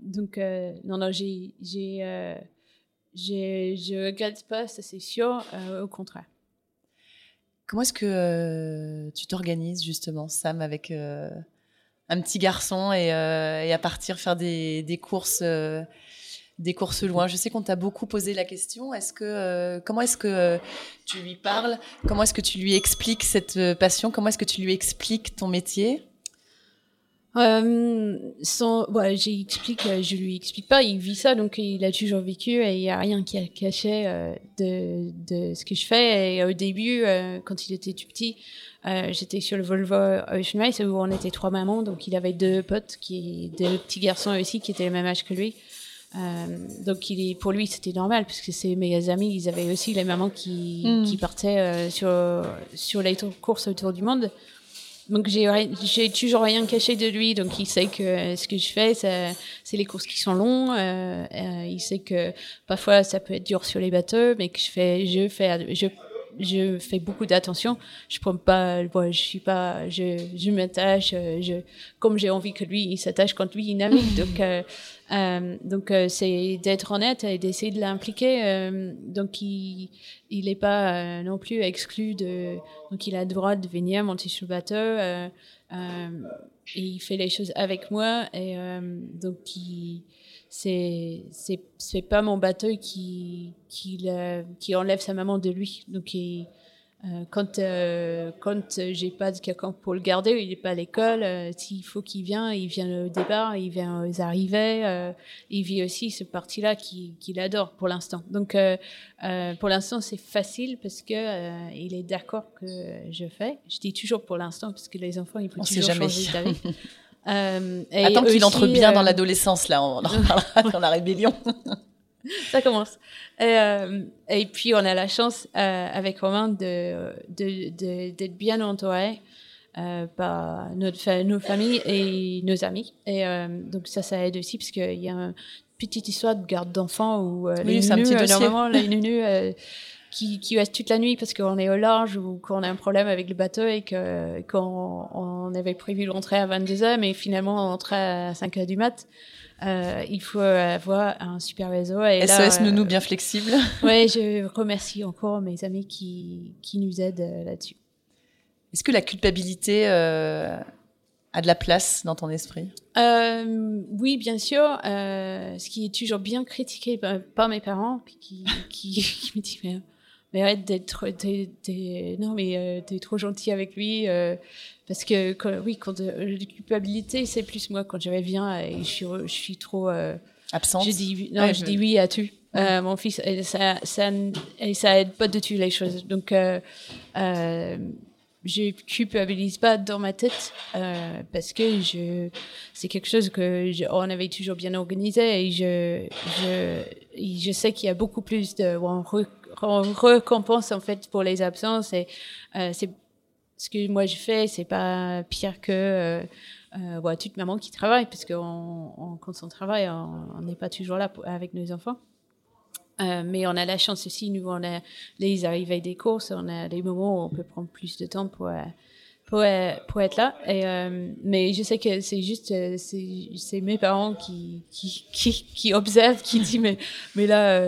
donc, non, non, j'ai, je regrette pas, ça c'est sûr. au contraire. Comment est-ce que tu t'organises justement, Sam, avec un petit garçon euh, et, à partir faire des, courses euh, des courses loin? Je sais qu'on t'a beaucoup posé la question. Est-ce que euh, comment est-ce que tu lui parles? Comment est-ce que tu lui expliques cette passion? Comment est-ce que tu lui expliques ton métier? Euh, sans, j'explique, je lui explique pas, il vit ça, donc il a toujours vécu et il y a rien qui a caché de, de ce que je fais. Et au début, quand il était tout petit, euh, j'étais sur le Volvo Ocean Race où on était trois mamans, donc il avait deux potes, qui, deux petits garçons aussi qui étaient le même âge que lui. Euh, donc il est, pour lui c'était normal puisque ses meilleurs amis ils avaient aussi les mamans qui, mm. qui partaient euh, sur sur les courses autour du monde. Donc j'ai toujours rien caché de lui, donc il sait que ce que je fais c'est les courses qui sont longs. Euh, il sait que parfois ça peut être dur sur les bateaux, mais que je fais je fais je je fais beaucoup d'attention. Je prends pas, je suis pas, je, je m'attache, euh, je, comme j'ai envie que lui, il s'attache quand lui, il navigue. donc, euh, euh, donc euh, c'est d'être honnête et d'essayer de l'impliquer. Donc, il, il est pas non plus exclu de, donc il a le droit de venir monter sur le bateau. et il fait les choses avec moi et donc il c'est c'est c'est pas mon bateau qui qui qui enlève sa maman de lui donc il, euh, quand euh, quand j'ai pas de quelqu'un pour le garder, il est pas à l'école. Euh, s'il faut qu'il vienne, il vient au départ, il vient aux arrivées. il vit aussi ce parti-là qu'il adore pour l'instant. Donc pour l'instant c'est facile parce que il est d'accord que je fais. Je dis toujours pour l'instant parce que les enfants il faut toujours changer d'avis. Euh, Attends qu'il entre bien dans euh, l'adolescence, là, on en reparlera dans la rébellion. Ça commence. Et, euh, et, puis, on a la chance avec Romain d'être de, de, bien entouré par notre nos familles et nos amis. Et donc, ça, ça aide aussi, parce qu'il y a une petite histoire de garde d'enfants où oui, c'est un petit normalement, la qui, qui reste toute la nuit parce qu'on est au large ou qu'on a un problème avec le bateau et que qu'on on avait prévu de rentrer à 22h mais finalement on rentrait à 5h du mat. Euh, il faut avoir un super réseau. Et SOS Nounou bien flexible. Oui, je remercie encore mes amis qui, qui nous aident euh, là-dessus. Est-ce que la culpabilité euh, a de la place dans ton esprit? Euh, Oui, bien sûr. Euh, ce qui est toujours bien critiqué par, mes parents, qui, qui, qui me disent mais arrête d'être non mais euh, t'es trop gentil avec lui euh, parce que oui quand euh, la culpabilité c'est plus moi quand je reviens et je suis je suis trop absente. je dis non je dis oui à tout. mon fils et ça ça et ça aide pas de tout les choses. Donc je culpabilise pas dans ma tête parce que je c'est quelque chose que je, on avait toujours bien organisé et je je je sais qu'il y a beaucoup plus de on récompense en fait pour les absences et euh, c'est ce que moi je fais, c'est pas pire que euh, euh, toute maman qui travaille, parce que on, quand on travaille, on n'est pas toujours là avec nos enfants. Euh, mais on a la chance aussi, nous, on a les arrivées des courses, on a des moments où on peut prendre plus de temps pour, euh, pour, euh, pour être là. Et, euh, mais je sais que c'est juste, euh, c'est mes parents qui, qui, qui, qui, observent, qui disent, mais, mais là,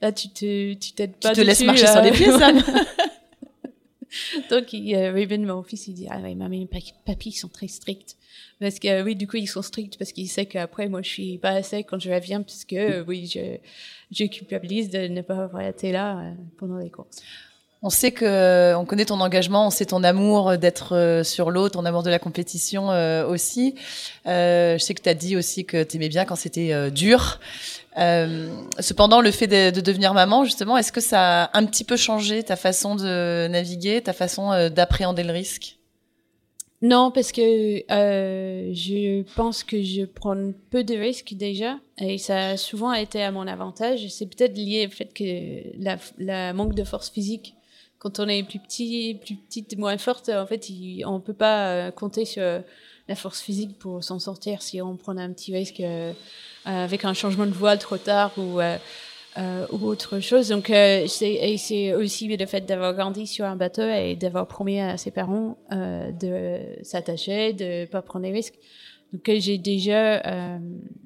là, tu te, tu t'aides pas. Tu te laisses marcher sur les pieds, ça. Donc, il, Raven, mon fils, il dit, ah oui, maman et papy, ils sont très stricts. Parce que, oui, du coup, ils sont stricts parce qu'ils savent qu'après, moi, je suis pas assez quand je reviens, puisque, oui, je, je culpabilise de ne pas avoir été là pendant les courses. On sait que, on connaît ton engagement, on sait ton amour d'être euh, sur l'eau, ton amour de la compétition euh, aussi. Euh, je sais que tu as dit aussi que tu aimais bien quand c'était dur. cependant, le fait de, devenir maman, justement, est-ce que ça a un petit peu changé ta façon de naviguer, ta façon d'appréhender le risque? Non, parce que je pense que je prends peu de risques déjà, et ça a souvent été à mon avantage. C'est peut-être lié au fait que la, la manque de force physique quand on est plus petit, plus petite, moins forte, en fait, on peut pas euh, compter sur la force physique pour s'en sortir si on prend un petit risque euh, avec un changement de voile trop tard ou euh, ou autre chose. Donc, c'est aussi le fait d'avoir grandi sur un bateau et d'avoir promis à ses parents de s'attacher, de pas prendre des risques. Donc, j'ai déjà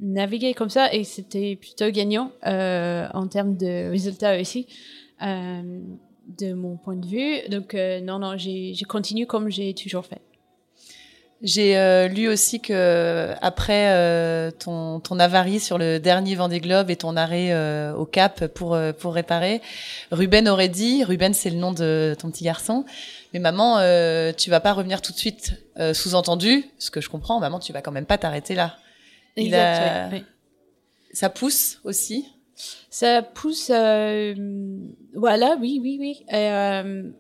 navigué comme ça et c'était plutôt gagnant en termes de résultats aussi de mon point de vue. Donc, euh, non, non, j'ai continué comme j'ai toujours fait. J'ai euh, lu aussi que après euh, ton, ton avarie sur le dernier Vendée Globe et ton arrêt au Cap pour pour réparer, Ruben aurait dit, Ruben c'est le nom de ton petit garçon, mais maman, tu vas pas revenir tout de suite. Sous-entendu, ce que je comprends, maman, tu vas quand même pas t'arrêter là. Exactement. Ça pousse aussi? Ça pousse, euh, voilà, oui, oui, oui. Et, euh,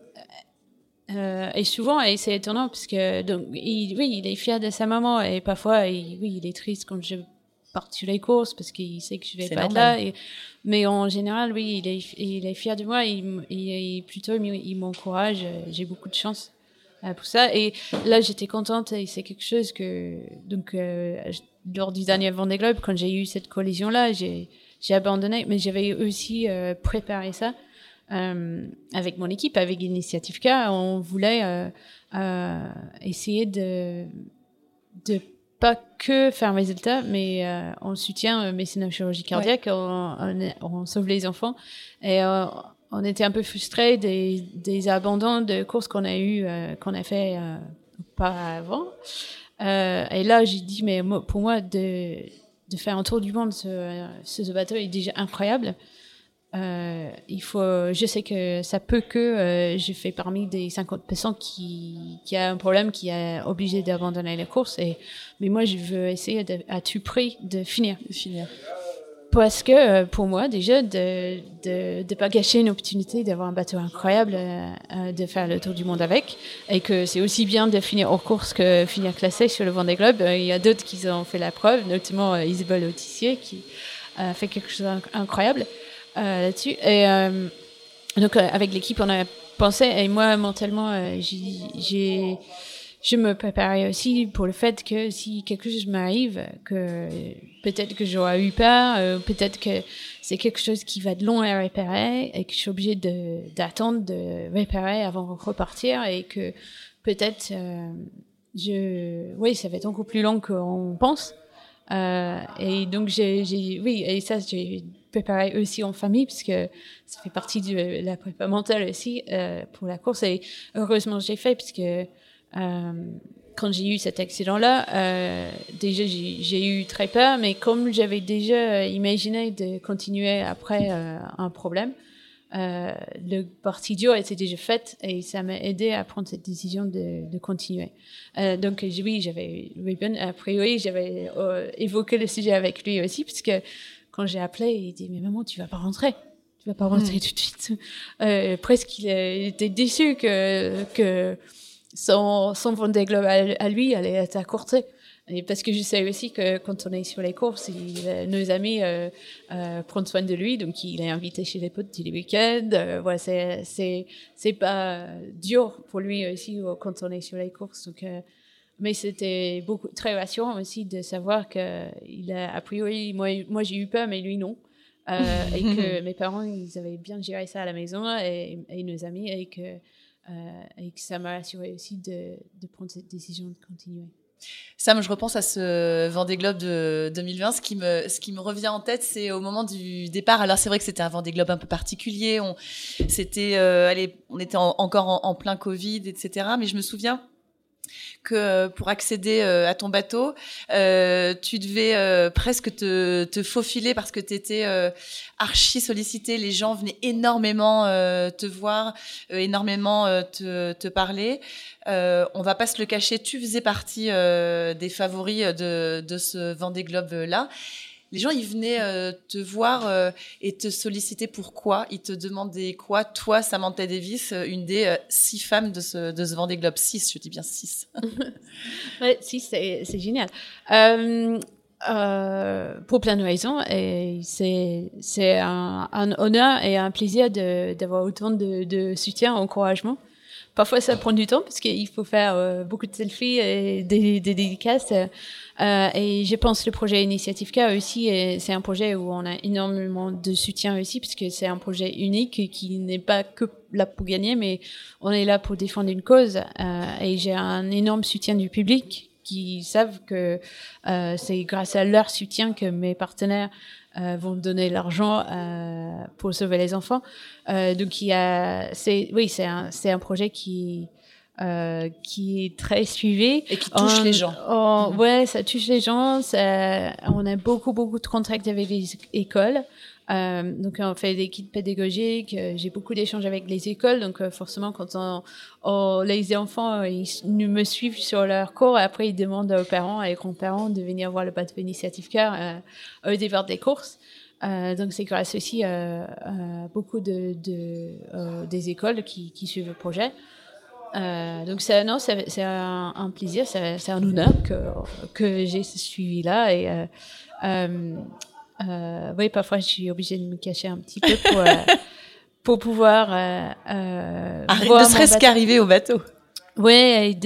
euh, et souvent, et c'est étonnant parce que donc, il, oui, il est fier de sa maman et parfois, il, oui, il est triste quand je pars sur les courses parce qu'il sait que je vais pas être là. Et, mais en général, oui, il est, il est fier de moi. Il, il, plutôt, il m'encourage. J'ai beaucoup de chance pour ça. Et là, j'étais contente et c'est quelque chose que donc lors du dernier Vendée Globe, quand j'ai eu cette collision là, j'ai j'ai abandonné, mais j'avais aussi euh, préparé ça euh, avec mon équipe, avec Initiative K. On voulait euh, euh, essayer de de pas que faire un résultat, mais euh, on soutient médecine chirurgie cardiaque, on, on, sauve les enfants. Et on était un peu frustrés des, des abandons de courses qu'on a eu, qu'on a fait auparavant. et là, j'ai dit, mais pour moi, de de faire un tour du monde, ce, ce bateau est déjà incroyable. Euh, il faut, je sais que ça peut que euh, j'ai fait parmi des 50 personnes qui, qui a un problème, qui est obligé d'abandonner la course. Et, mais moi, je veux essayer à tout prix de finir. De finir. Parce que euh, pour moi, déjà, de ne de, pas gâcher une opportunité d'avoir un bateau incroyable, euh, euh, de faire le tour du monde avec, et que c'est aussi bien de finir hors course que finir classé sur le Vendée Globe. Il y a d'autres qui ont fait la preuve, notamment Isabelle Autissier, qui a fait quelque chose d'incroyable là-dessus. Et donc, avec l'équipe, on a pensé, et moi, mentalement, j'ai je me préparais aussi pour le fait que si quelque chose m'arrive, que peut-être que j'aurais eu peur, euh, peut-être que c'est quelque chose qui va de long à réparer et que je suis obligée d'attendre de, réparer avant de repartir et que peut-être euh, je, oui, ça va être encore plus long qu'on pense. Euh, et donc j'ai, oui, et ça j'ai préparé aussi en famille puisque ça fait partie de la prépa mentale aussi euh, pour la course et heureusement j'ai fait euh, quand j'ai eu cet accident-là, euh, déjà j'ai eu très peur, mais comme j'avais déjà imaginé de continuer après euh, un problème, euh, le parti dur était déjà fait et ça m'a aidé à prendre cette décision de, de continuer. Euh, donc oui, j'avais a priori j'avais euh, évoqué le sujet avec lui aussi puisque quand j'ai appelé, il dit mais maman tu vas pas rentrer, tu vas pas rentrer hmm. tout de suite. Euh, presque il, était déçu que que son, son Vendée Globe à, lui allait être accourté. Et parce que je sais aussi que quand on est sur les courses, nos amis euh, euh, prennent soin de lui, donc il est invité chez les potes tous les week-ends. Euh, voilà, c'est c'est c'est pas dur pour lui aussi quand on est sur les courses. Donc, mais c'était beaucoup très rassurant aussi de savoir que il a a priori moi moi j'ai eu peur, mais lui non. et que mes parents ils avaient bien géré ça à la maison et, et nos amis et que et que ça m'a assuré aussi de, de prendre cette décision de continuer. Sam, je repense à ce Vendée Globe de 2020. Ce qui me, ce qui me revient en tête, c'est au moment du départ. Alors c'est vrai que c'était un Vendée Globe un peu particulier. On, c'était, euh, allez, on était encore en, en, plein Covid, etc. Mais je me souviens que euh, pour accéder euh, à ton bateau, euh, tu devais presque te, faufiler parce que tu étais archi sollicité. Les gens venaient énormément te voir, énormément te, te, parler. on va pas se le cacher, tu faisais partie des favoris de, de ce Vendée Globe là les gens, ils venaient euh, te voir euh, et te solliciter pourquoi. Ils te demandaient quoi? Toi, Samantha Davis, euh, une des six femmes de ce, de ce Vendée Globe. Six, je dis bien six. ouais, six, c'est, génial. pour plein de raisons. C'est, un, honneur et un plaisir d'avoir autant de, de soutien, encouragement. Parfois, ça prend du temps parce qu'il faut faire beaucoup de selfies et des, dédicaces. Euh, et je pense que le projet Initiative K aussi, c'est un projet où on a énormément de soutien aussi, puisque c'est un projet unique qui n'est pas que là pour gagner, mais on est là pour défendre une cause. Euh, et j'ai un énorme soutien du public qui savent que euh, c'est grâce à leur soutien que mes partenaires euh, vont donner l'argent euh, pour sauver les enfants. Euh, donc il y a, c'est, oui, c'est un, c'est un projet qui euh, qui est très suivi. Et qui touche les gens. Ouais, ça touche les gens. Ça, on a beaucoup, beaucoup de contacts avec les écoles. Euh, donc on fait des kits pédagogiques, euh, j'ai beaucoup d'échanges avec les écoles, donc euh, forcément quand on, oh, les enfants ils me suivent sur leur cours, après ils demandent aux parents et grands-parents de venir voir le bateau initiative cœur au départ des courses. donc c'est grâce aussi à beaucoup de, de des écoles qui, qui suivent le projet. Euh, donc c'est non, c'est un, un, plaisir, c'est un honneur que que j'ai suivi là et euh, euh, euh, oui parfois je suis obligée de me cacher un petit peu pour euh, pour pouvoir euh, euh, ne serait-ce qu'arriver au bateau. Oui,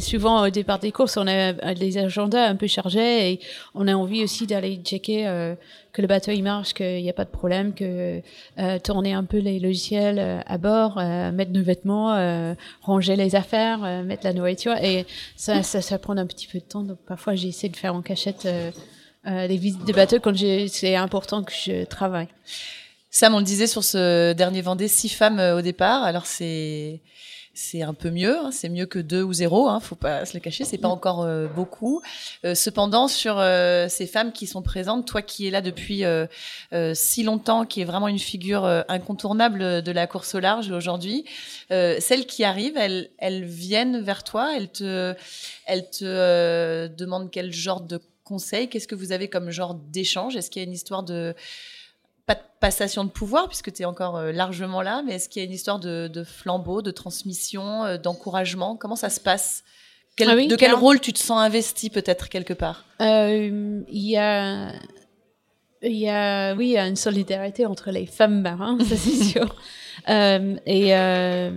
souvent au départ des courses, on a des agendas un peu chargés et on a envie aussi d'aller checker euh, que le bateau il marche, qu'il n'y a pas de problème, que euh, tourner un peu les logiciels euh, à bord, euh, mettre nos vêtements, euh, ranger les affaires, euh, mettre la nourriture et ça, ça, ça prend un petit peu de temps. Donc parfois j'essaie de faire en cachette les visites de bateau quand c'est important que je travaille. Sam, on le disait sur ce dernier Vendée, six femmes au départ. Alors c'est c'est un peu mieux, hein, c'est mieux que deux ou zéro, hein, faut pas se le cacher, c'est pas encore euh, beaucoup. Euh, cependant, sur euh, ces femmes qui sont présentes, toi qui es là depuis si longtemps, qui est vraiment une figure incontournable de la course au large aujourd'hui, celles qui arrivent, elles, elles viennent vers toi, elles te, elles te demandent quel genre de conseils, qu'est-ce que vous avez comme genre d'échange? Est-ce qu'il y a une histoire de pas de passation de pouvoir puisque tu es encore euh, largement là, mais est-ce qu'il y a une histoire de, de flambeau, de transmission, euh, d'encouragement? Comment ça se passe? Quel, ah De quel rôle tu te sens investi peut-être quelque part? Euh, Il y a il y a, oui, il y a une solidarité entre les femmes marins, ça c'est sûr. euh, et euh,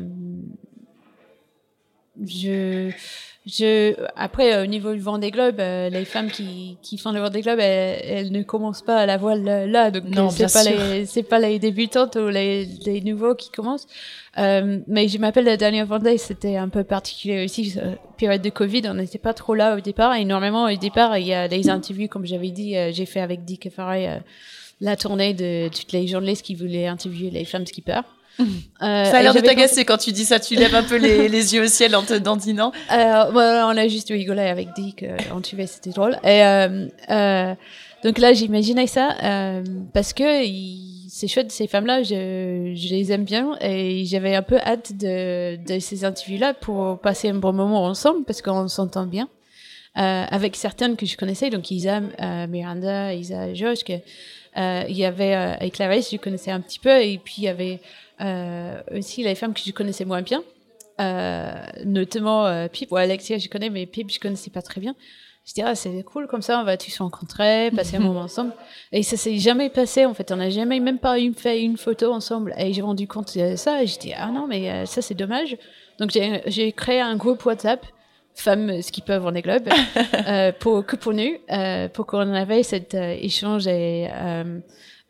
je, je, après, euh, au niveau du Vendée Globe, euh, les femmes qui, qui font le Vendée Globe, elles, elles, ne commencent pas à la voile là, donc non, c'est pas les, c'est pas les débutantes ou les, les nouveaux qui commencent. Euh, mais je m'appelle la dernière Vendée, c'était un peu particulier aussi, euh, période de Covid, on n'était pas trop là au départ. Énormément au départ, il y a des interviews, comme j'avais dit, j'ai fait avec Dick Farray la tournée de toutes les journalistes qui voulaient interviewer les femmes skippers. Euh, ça a l'air de t'agacer quand tu dis ça. Tu lèves un peu les, les yeux au ciel en te dandinant. Euh, on a juste rigolé avec Dick. Euh, on tuait, c'était drôle. Et euh, euh, donc là, j'imaginais ça euh, parce que c'est chouette ces femmes-là. Je, je, les aime bien et j'avais un peu hâte de, de ces interviews-là pour passer un bon moment ensemble parce qu'on s'entend bien. avec certaines que je connaissais, donc Isa, Miranda, Isa, Josh, que il y avait avec Clarisse, je connaissais un petit peu, et puis il y avait euh, aussi les femmes que je connaissais moins bien. notamment Pip ou Alexia, je connais, mais Pip, je connaissais pas très bien. Je dis, ah, c'est cool, comme ça, on va tous se rencontrer, passer un moment ensemble. Et ça s'est jamais passé, en fait. On n'a jamais même pas eu, fait une photo ensemble. Et j'ai rendu compte de ça, et je dis, ah non, mais ça, c'est dommage. Donc, j'ai créé un groupe WhatsApp femmes peuvent en des globes euh, pour que pour nous euh, pour qu'on avait cet euh, échange et euh,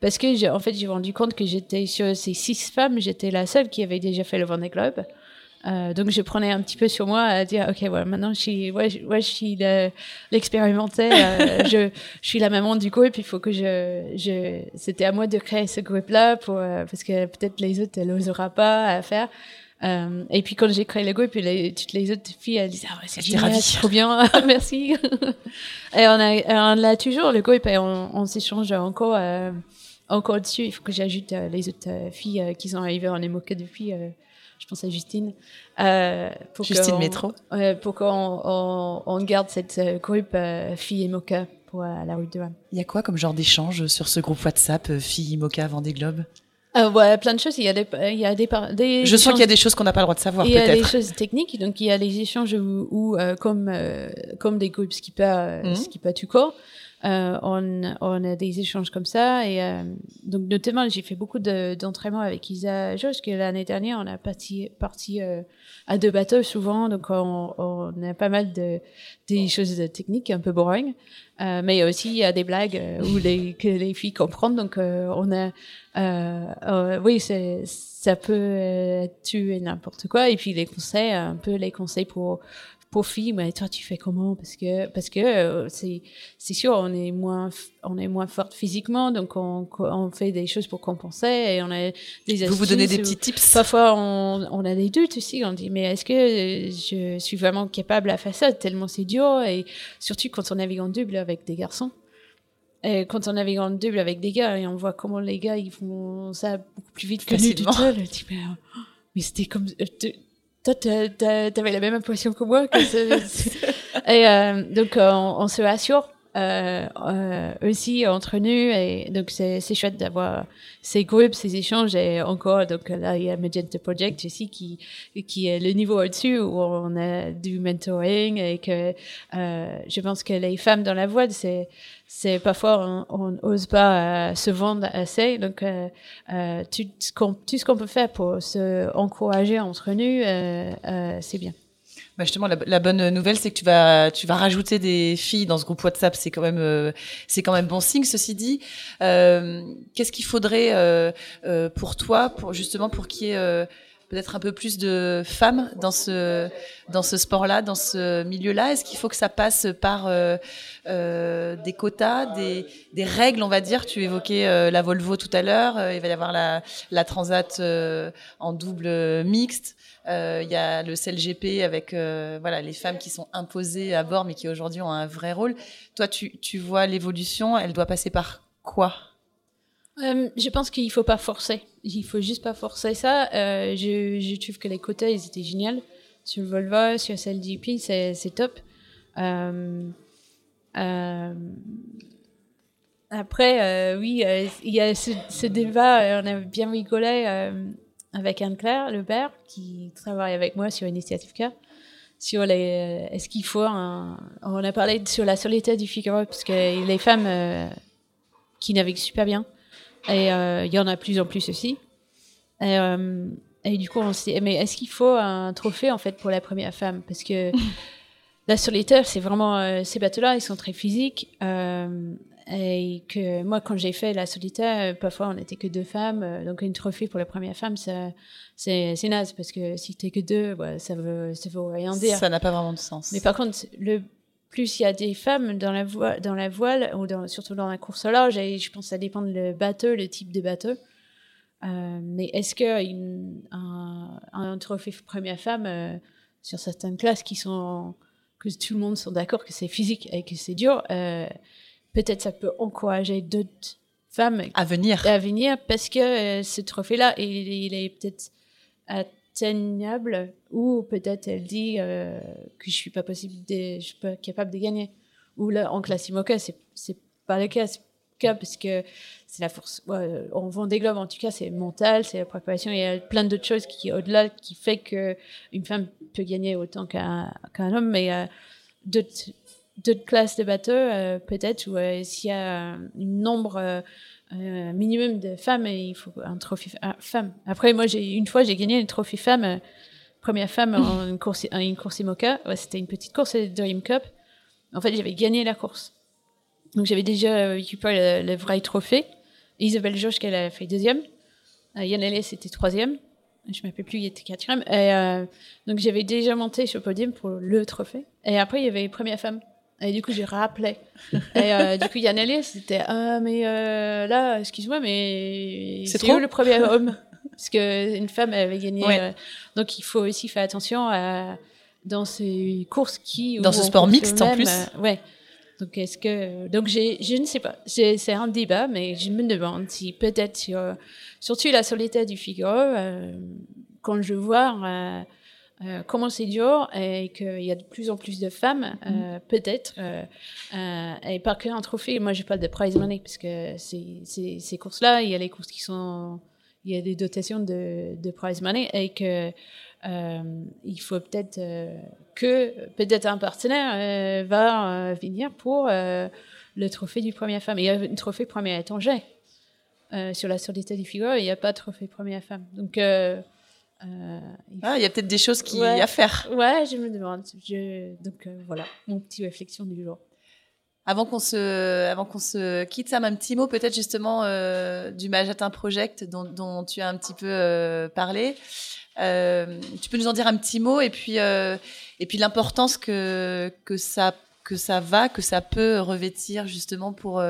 parce que j'ai en fait j'ai rendu compte que j'étais sur ces six femmes j'étais la seule qui avait déjà fait le Vendée Globe. Euh, donc je prenais un petit peu sur moi à dire ok ouais maintenant je suis ouais, je, ouais, je suis l'expérimentée je, je suis la maman du groupe il faut que je, je c'était à moi de créer ce groupe là pour parce que peut-être les autres elles n'oseront pas à faire. Euh, et puis quand j'ai créé le groupe, les, toutes les autres filles, elles disaient ah ouais, c'est génial, trop bien, merci. et on a, on l'a toujours le groupe et on, on s'échange encore, euh, encore dessus. Il faut que j'ajoute euh, les autres euh, filles euh, qui sont arrivées en émoqué depuis. je pense à Justine. pour Justine Métro. pour qu'on on, on, garde cette groupe filles émoquées pour la rue de Rome. Il y a quoi comme genre d'échange sur ce groupe WhatsApp filles Imoca Vendée Globe? Euh, ouais, plein de choses. Il y a des, il y a des, des Je sens qu'il y a des choses qu'on n'a pas le droit de savoir. Il y a des choses techniques. Donc il y a les échanges où, où euh, comme euh, comme des groupes skipper, mmh. skipper tout corps, euh, on, on a des échanges comme ça. Et euh, donc notamment, j'ai fait beaucoup d'entraînement avec Isa Josh, que l'année dernière, on a parti, parti à deux bateaux souvent. Donc on, on a pas mal de des choses techniques un peu boring. Euh, mais aussi il y a des blagues euh, où les, que les filles comprennent. Donc euh, on a, euh, oui, c'est, ça peut être tu et n'importe quoi. Et puis les conseils, un peu les conseils pour pour filles, mais toi tu fais comment? Parce que parce que euh, c'est c'est sûr, on est moins on est moins forte physiquement, donc on, on fait des choses pour compenser et on a des Vous vous donnez des petits tips? Parfois on, on a des doutes aussi. On dit mais est-ce que je suis vraiment capable à faire ça? Tellement c'est dur et surtout quand on navigue en double avec des garçons. Et quand on navigue en double avec des gars et on voit comment les gars ils font ça beaucoup plus vite que nous tout seul, mais, mais c'était comme euh, toi, t'avais la même impression que moi. Que et euh, donc, euh, on, on, se rassure euh, euh, aussi entre nous. Et donc, c'est chouette d'avoir ces groupes, ces échanges. Et encore, donc là, il y a Magenta Project aussi qui, qui est le niveau au-dessus où on a du mentoring et que euh, je pense que les femmes dans la voile, c'est c'est parfois on n'ose pas euh, se vendre assez. Donc, euh, euh, tout ce qu'on peut faire pour se encourager entre nous, c'est bien. Bah justement, la, bonne nouvelle, c'est que tu vas, tu vas rajouter des filles dans ce groupe WhatsApp. C'est quand même, c'est quand même bon signe. Ceci dit, qu'est-ce qu'il faudrait pour toi, pour justement pour qu'il y ait peut-être un peu plus de femmes dans ce dans ce sport-là, dans ce milieu-là? Est-ce qu'il faut que ça passe par euh, euh, des quotas, des, des, règles, on va dire? Tu évoquais euh, la Volvo tout à l'heure. Euh, il va y avoir la, la Transat euh, en double mixte. Il y a le CLGP avec voilà les femmes qui sont imposées à bord, mais qui aujourd'hui ont un vrai rôle. Toi, tu, tu vois l'évolution. Elle doit passer par quoi? Euh, je pense qu'il faut pas forcer. Il faut juste pas forcer ça. Euh, je, trouve que les côtés, ils étaient géniaux. Sur Volvo, sur CLGP, c'est, c'est top. Euh, euh, après, euh, oui, euh, il y a ce, ce, débat, on a bien rigolé avec Anne-Claire Lebert, qui travaille avec moi sur Initiative K, sur les, est-ce qu'il faut un, on a parlé sur la solitude du Figaro, parce que les femmes qui naviguent super bien, et euh, il y en a plus en plus aussi. Et, euh, et du coup, on s'est mais est-ce qu'il faut un trophée en fait pour la première femme? Parce que la solitaire, c'est vraiment euh, ces bateaux-là, ils sont très physiques. Euh, et que moi, quand j'ai fait la solitaire, parfois on n'était que deux femmes, donc une trophée pour la première femme, ça, c'est, c'est naze parce que si t'es que deux, ça veut, ça veut rien dire. Ça n'a pas vraiment de sens. Mais par contre, le plus il y a des femmes dans la voile, dans la voile ou dans, surtout dans la course large, et je pense que ça dépend le bateau, le type de bateau. Euh, mais est-ce que une, un, un, trophée première femme euh, sur certaines classes qui sont que tout le monde sont d'accord que c'est physique et que c'est dur, euh, peut-être ça peut encourager d'autres femmes à venir, à venir parce que euh, ce trophée-là, il, il est peut-être atteignable ou peut-être elle dit euh, que je suis pas possible de, je suis pas capable de gagner ou là en classe IMOCA c'est pas le cas cas parce que c'est la force. Ouais, on vend des globes, en tout cas, c'est mental, c'est la préparation. Il y a plein d'autres choses qui, au-delà, qui fait que une femme peut gagner autant qu'un qu'un homme, mais euh, d'autres d'autres classes de bateaux, euh, peut-être, où euh, s'il y a un nombre euh, minimum de femmes, et il faut un trophée ah, femme. Après, moi, j'ai une fois, j'ai gagné une trophée femme, euh, première femme en une course, en une course IMOCA. Ouais, C'était une petite course, c'était Dream Cup. En fait, j'avais gagné la course. Donc, j'avais déjà récupéré le, le vrai trophée. Isabelle Josh, qu'elle a fait deuxième. Euh, Yann Ellis était troisième. Je ne m'appelle plus, il était quatrième. Et, euh, donc, j'avais déjà monté sur le podium pour le trophée. Et après, il y avait première femme. Et du coup, j'ai rappelé. Et euh, du coup, Yann c'était Ah, mais euh, là, excuse-moi, mais C'est trop où le premier homme? Parce qu'une femme avait gagné. Ouais. euh, donc, il faut aussi faire attention à, dans ces courses qui. Dans ce sport mixte, en plus. euh, ouais. Donc, est-ce que. Donc, j'ai, je ne sais pas. C'est, un débat, mais je me demande si peut-être sur. Surtout la solitaire du Figaro, quand je vois. Euh, comment c'est dur et qu'il y a de plus en plus de femmes, euh, peut-être, euh, euh, et pas qu'un trophée. Moi, je parle de prize money parce que c'est- c'est- ces courses-là, il y a les courses qui sont, il y a des dotations de, de prize money et que il faut peut-être que peut-être un partenaire va venir pour le trophée du première femme. Il y a un trophée première étranger. Sur la solitaire du Figaro, il n'y a pas de trophée première femme. Donc, euh, il Ah, il y a peut-être des choses qui Ouais. à faire. Ouais, je me demande. Je... Donc euh, voilà, mon petit réflexion du jour. Avant qu'on se, avant qu'on se quitte, Sam, un petit mot peut-être justement euh, du Majatin Project dont, dont tu as un petit peu parlé. Tu peux nous en dire un petit mot et puis, et puis l'importance que, que, ça, que ça va, que ça peut revêtir justement pour,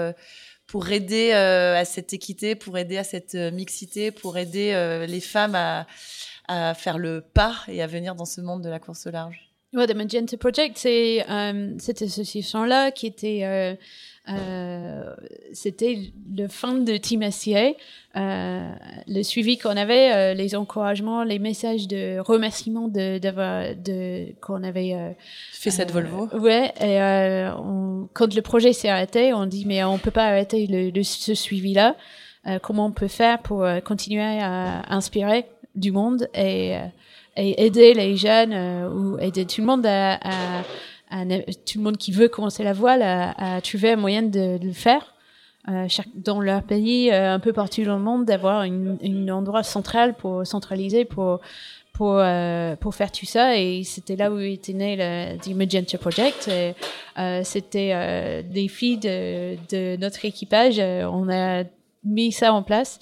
pour aider à cette équité, pour aider à cette mixité, pour aider les femmes à, à faire le pas et à venir dans ce monde de la course au large. Ouais, The Magenta Project, c'est euh, cette association-là qui était, euh, euh, c'était le fond de Team SCA. Le suivi qu'on avait, les encouragements, les messages de remerciement de, d'avoir, de, qu'on avait Fais cette Volvo. Ouais, et on- quand le projet s'est arrêté, on dit mais on peut pas arrêter le, le- ce suivi-là. Comment on peut faire pour continuer à inspirer? Du monde et, euh, et aider les jeunes euh, ou aider tout le monde à, à- à tout le monde qui veut commencer la voile à, à trouver un moyen de, le faire. Euh, chaque, dans leur pays, euh, un peu partout dans le monde, d'avoir une, endroit central pour centraliser pour pour euh, pour faire tout ça. Et c'était là où était né le The Magenta Project. Euh, c'était des filles de, de notre équipage. On a mis ça en place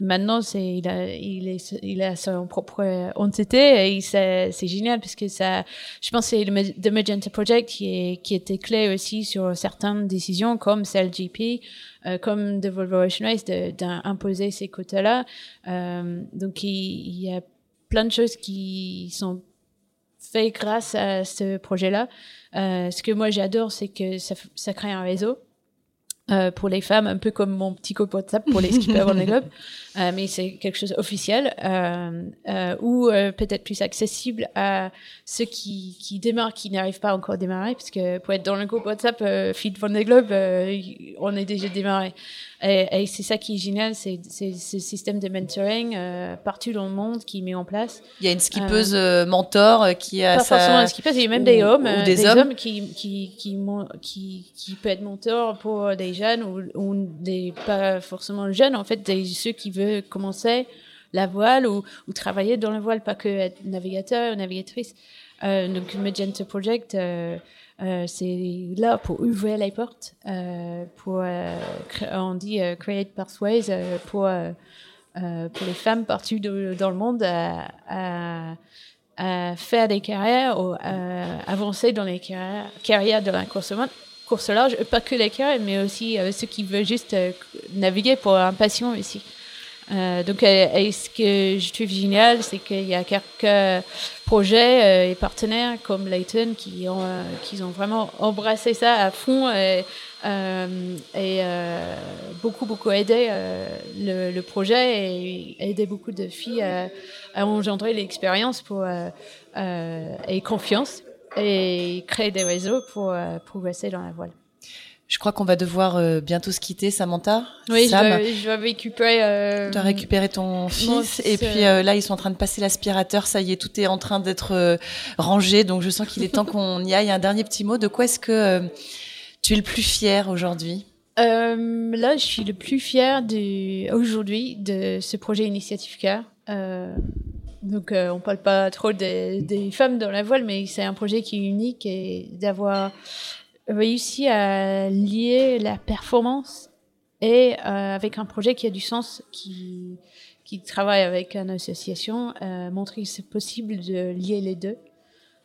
maintenant c'est il a il est il a son propre entité et c'est c'est génial parce que ça je pense que c'est le Magenta Project qui est qui était clé aussi sur certaines décisions comme celle GP euh, comme de Volvo Ocean Race d'imposer ces quotas là euh, donc il, il y a plein de choses qui sont faites grâce à ce projet là euh, ce que moi j'adore c'est que ça, ça crée un réseau euh, pour les femmes, un peu comme mon petit groupe WhatsApp pour les skippers en globe, euh, mais c'est quelque chose officiel euh, euh, ou euh, peut-être plus accessible à ceux qui, qui démarrent, qui n'arrivent pas encore à démarrer, parce que pour être dans le groupe WhatsApp euh, Feed von der Globe, euh, on est déjà démarré. Et, et c'est ça qui est génial, c'est ce système de mentoring euh, partout dans le monde qui est mis en place. Il y a une skippeuse euh, mentor euh, qui a Pas sa... forcément un skipper, il y a même ou- des hommes, ou euh, des des, hommes. hommes, qui, qui, qui, qui, qui peut être mentor pour des jeunes ou, ou des pas forcément jeunes, en fait, des, ceux qui veulent commencer la voile ou, ou travailler dans la voile, pas que être navigateur ou navigatrice. Euh, donc, Magenta Project, euh, euh, c'est là pour ouvrir les portes, euh, pour, euh, cré- on dit euh, create pathways euh, pour, euh, euh, pour les femmes partout dans le monde à, à, faire des carrières ou à avancer dans les carrières, carrières de la course, course large, pas que les carrières, mais aussi euh, ceux qui veulent juste euh, naviguer pour un passion aussi. Euh, donc, euh, ce que je trouve génial, c'est qu'il y a quelques projets euh, et partenaires comme Layton qui ont, qui ont vraiment embrassé ça à fond et, euh, et euh, beaucoup, beaucoup aidé le, le projet et aidé beaucoup de filles à, à engendrer l'expérience pour, et confiance et créer des réseaux pour progresser dans la voile. Je crois qu'on va devoir euh, bientôt se quitter, Samantha. Oui, Sam, je, dois, récupérer. Euh, tu as récupéré ton fils, et puis euh, là ils sont en train de passer l'aspirateur. Ça y est, tout est en train d'être euh, rangé, donc je sens qu'il est temps qu'on y aille. Un dernier petit mot. De quoi est-ce que euh, tu es le plus fier aujourd'hui? Euh, là, je suis le plus fière du, aujourd'hui de ce projet Initiative Cœur. Euh, donc, euh, on parle pas trop des, des femmes dans la voile, mais c'est un projet qui est unique et d'avoir réussi à lier la performance et euh, avec un projet qui a du sens, qui, qui travaille avec une association, euh, montrer que c'est possible de lier les deux.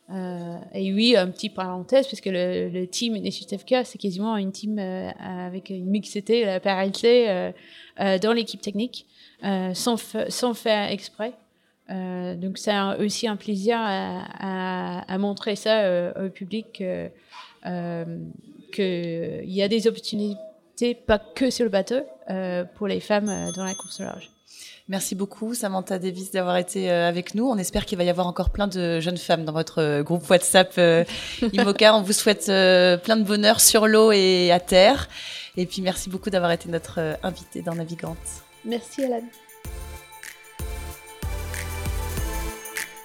Euh, et oui, un petit parenthèse, parce que le, le team Initiative K, c'est quasiment une team euh, avec une mixité, la parité euh, euh, dans l'équipe technique, sans, sans faire exprès. Donc c'est aussi un plaisir à, à, à montrer ça au public, qu'il y a des opportunités, pas que sur le bateau, euh, pour les femmes euh, dans la course au large. Merci beaucoup, Samantha Davis, d'avoir été euh, avec nous. On espère qu'il va y avoir encore plein de jeunes femmes dans votre euh, groupe WhatsApp euh, IMOCA. On vous souhaite euh, plein de bonheur sur l'eau et à terre. Et puis merci beaucoup d'avoir été notre euh, invitée dans Navigante. Merci Alan.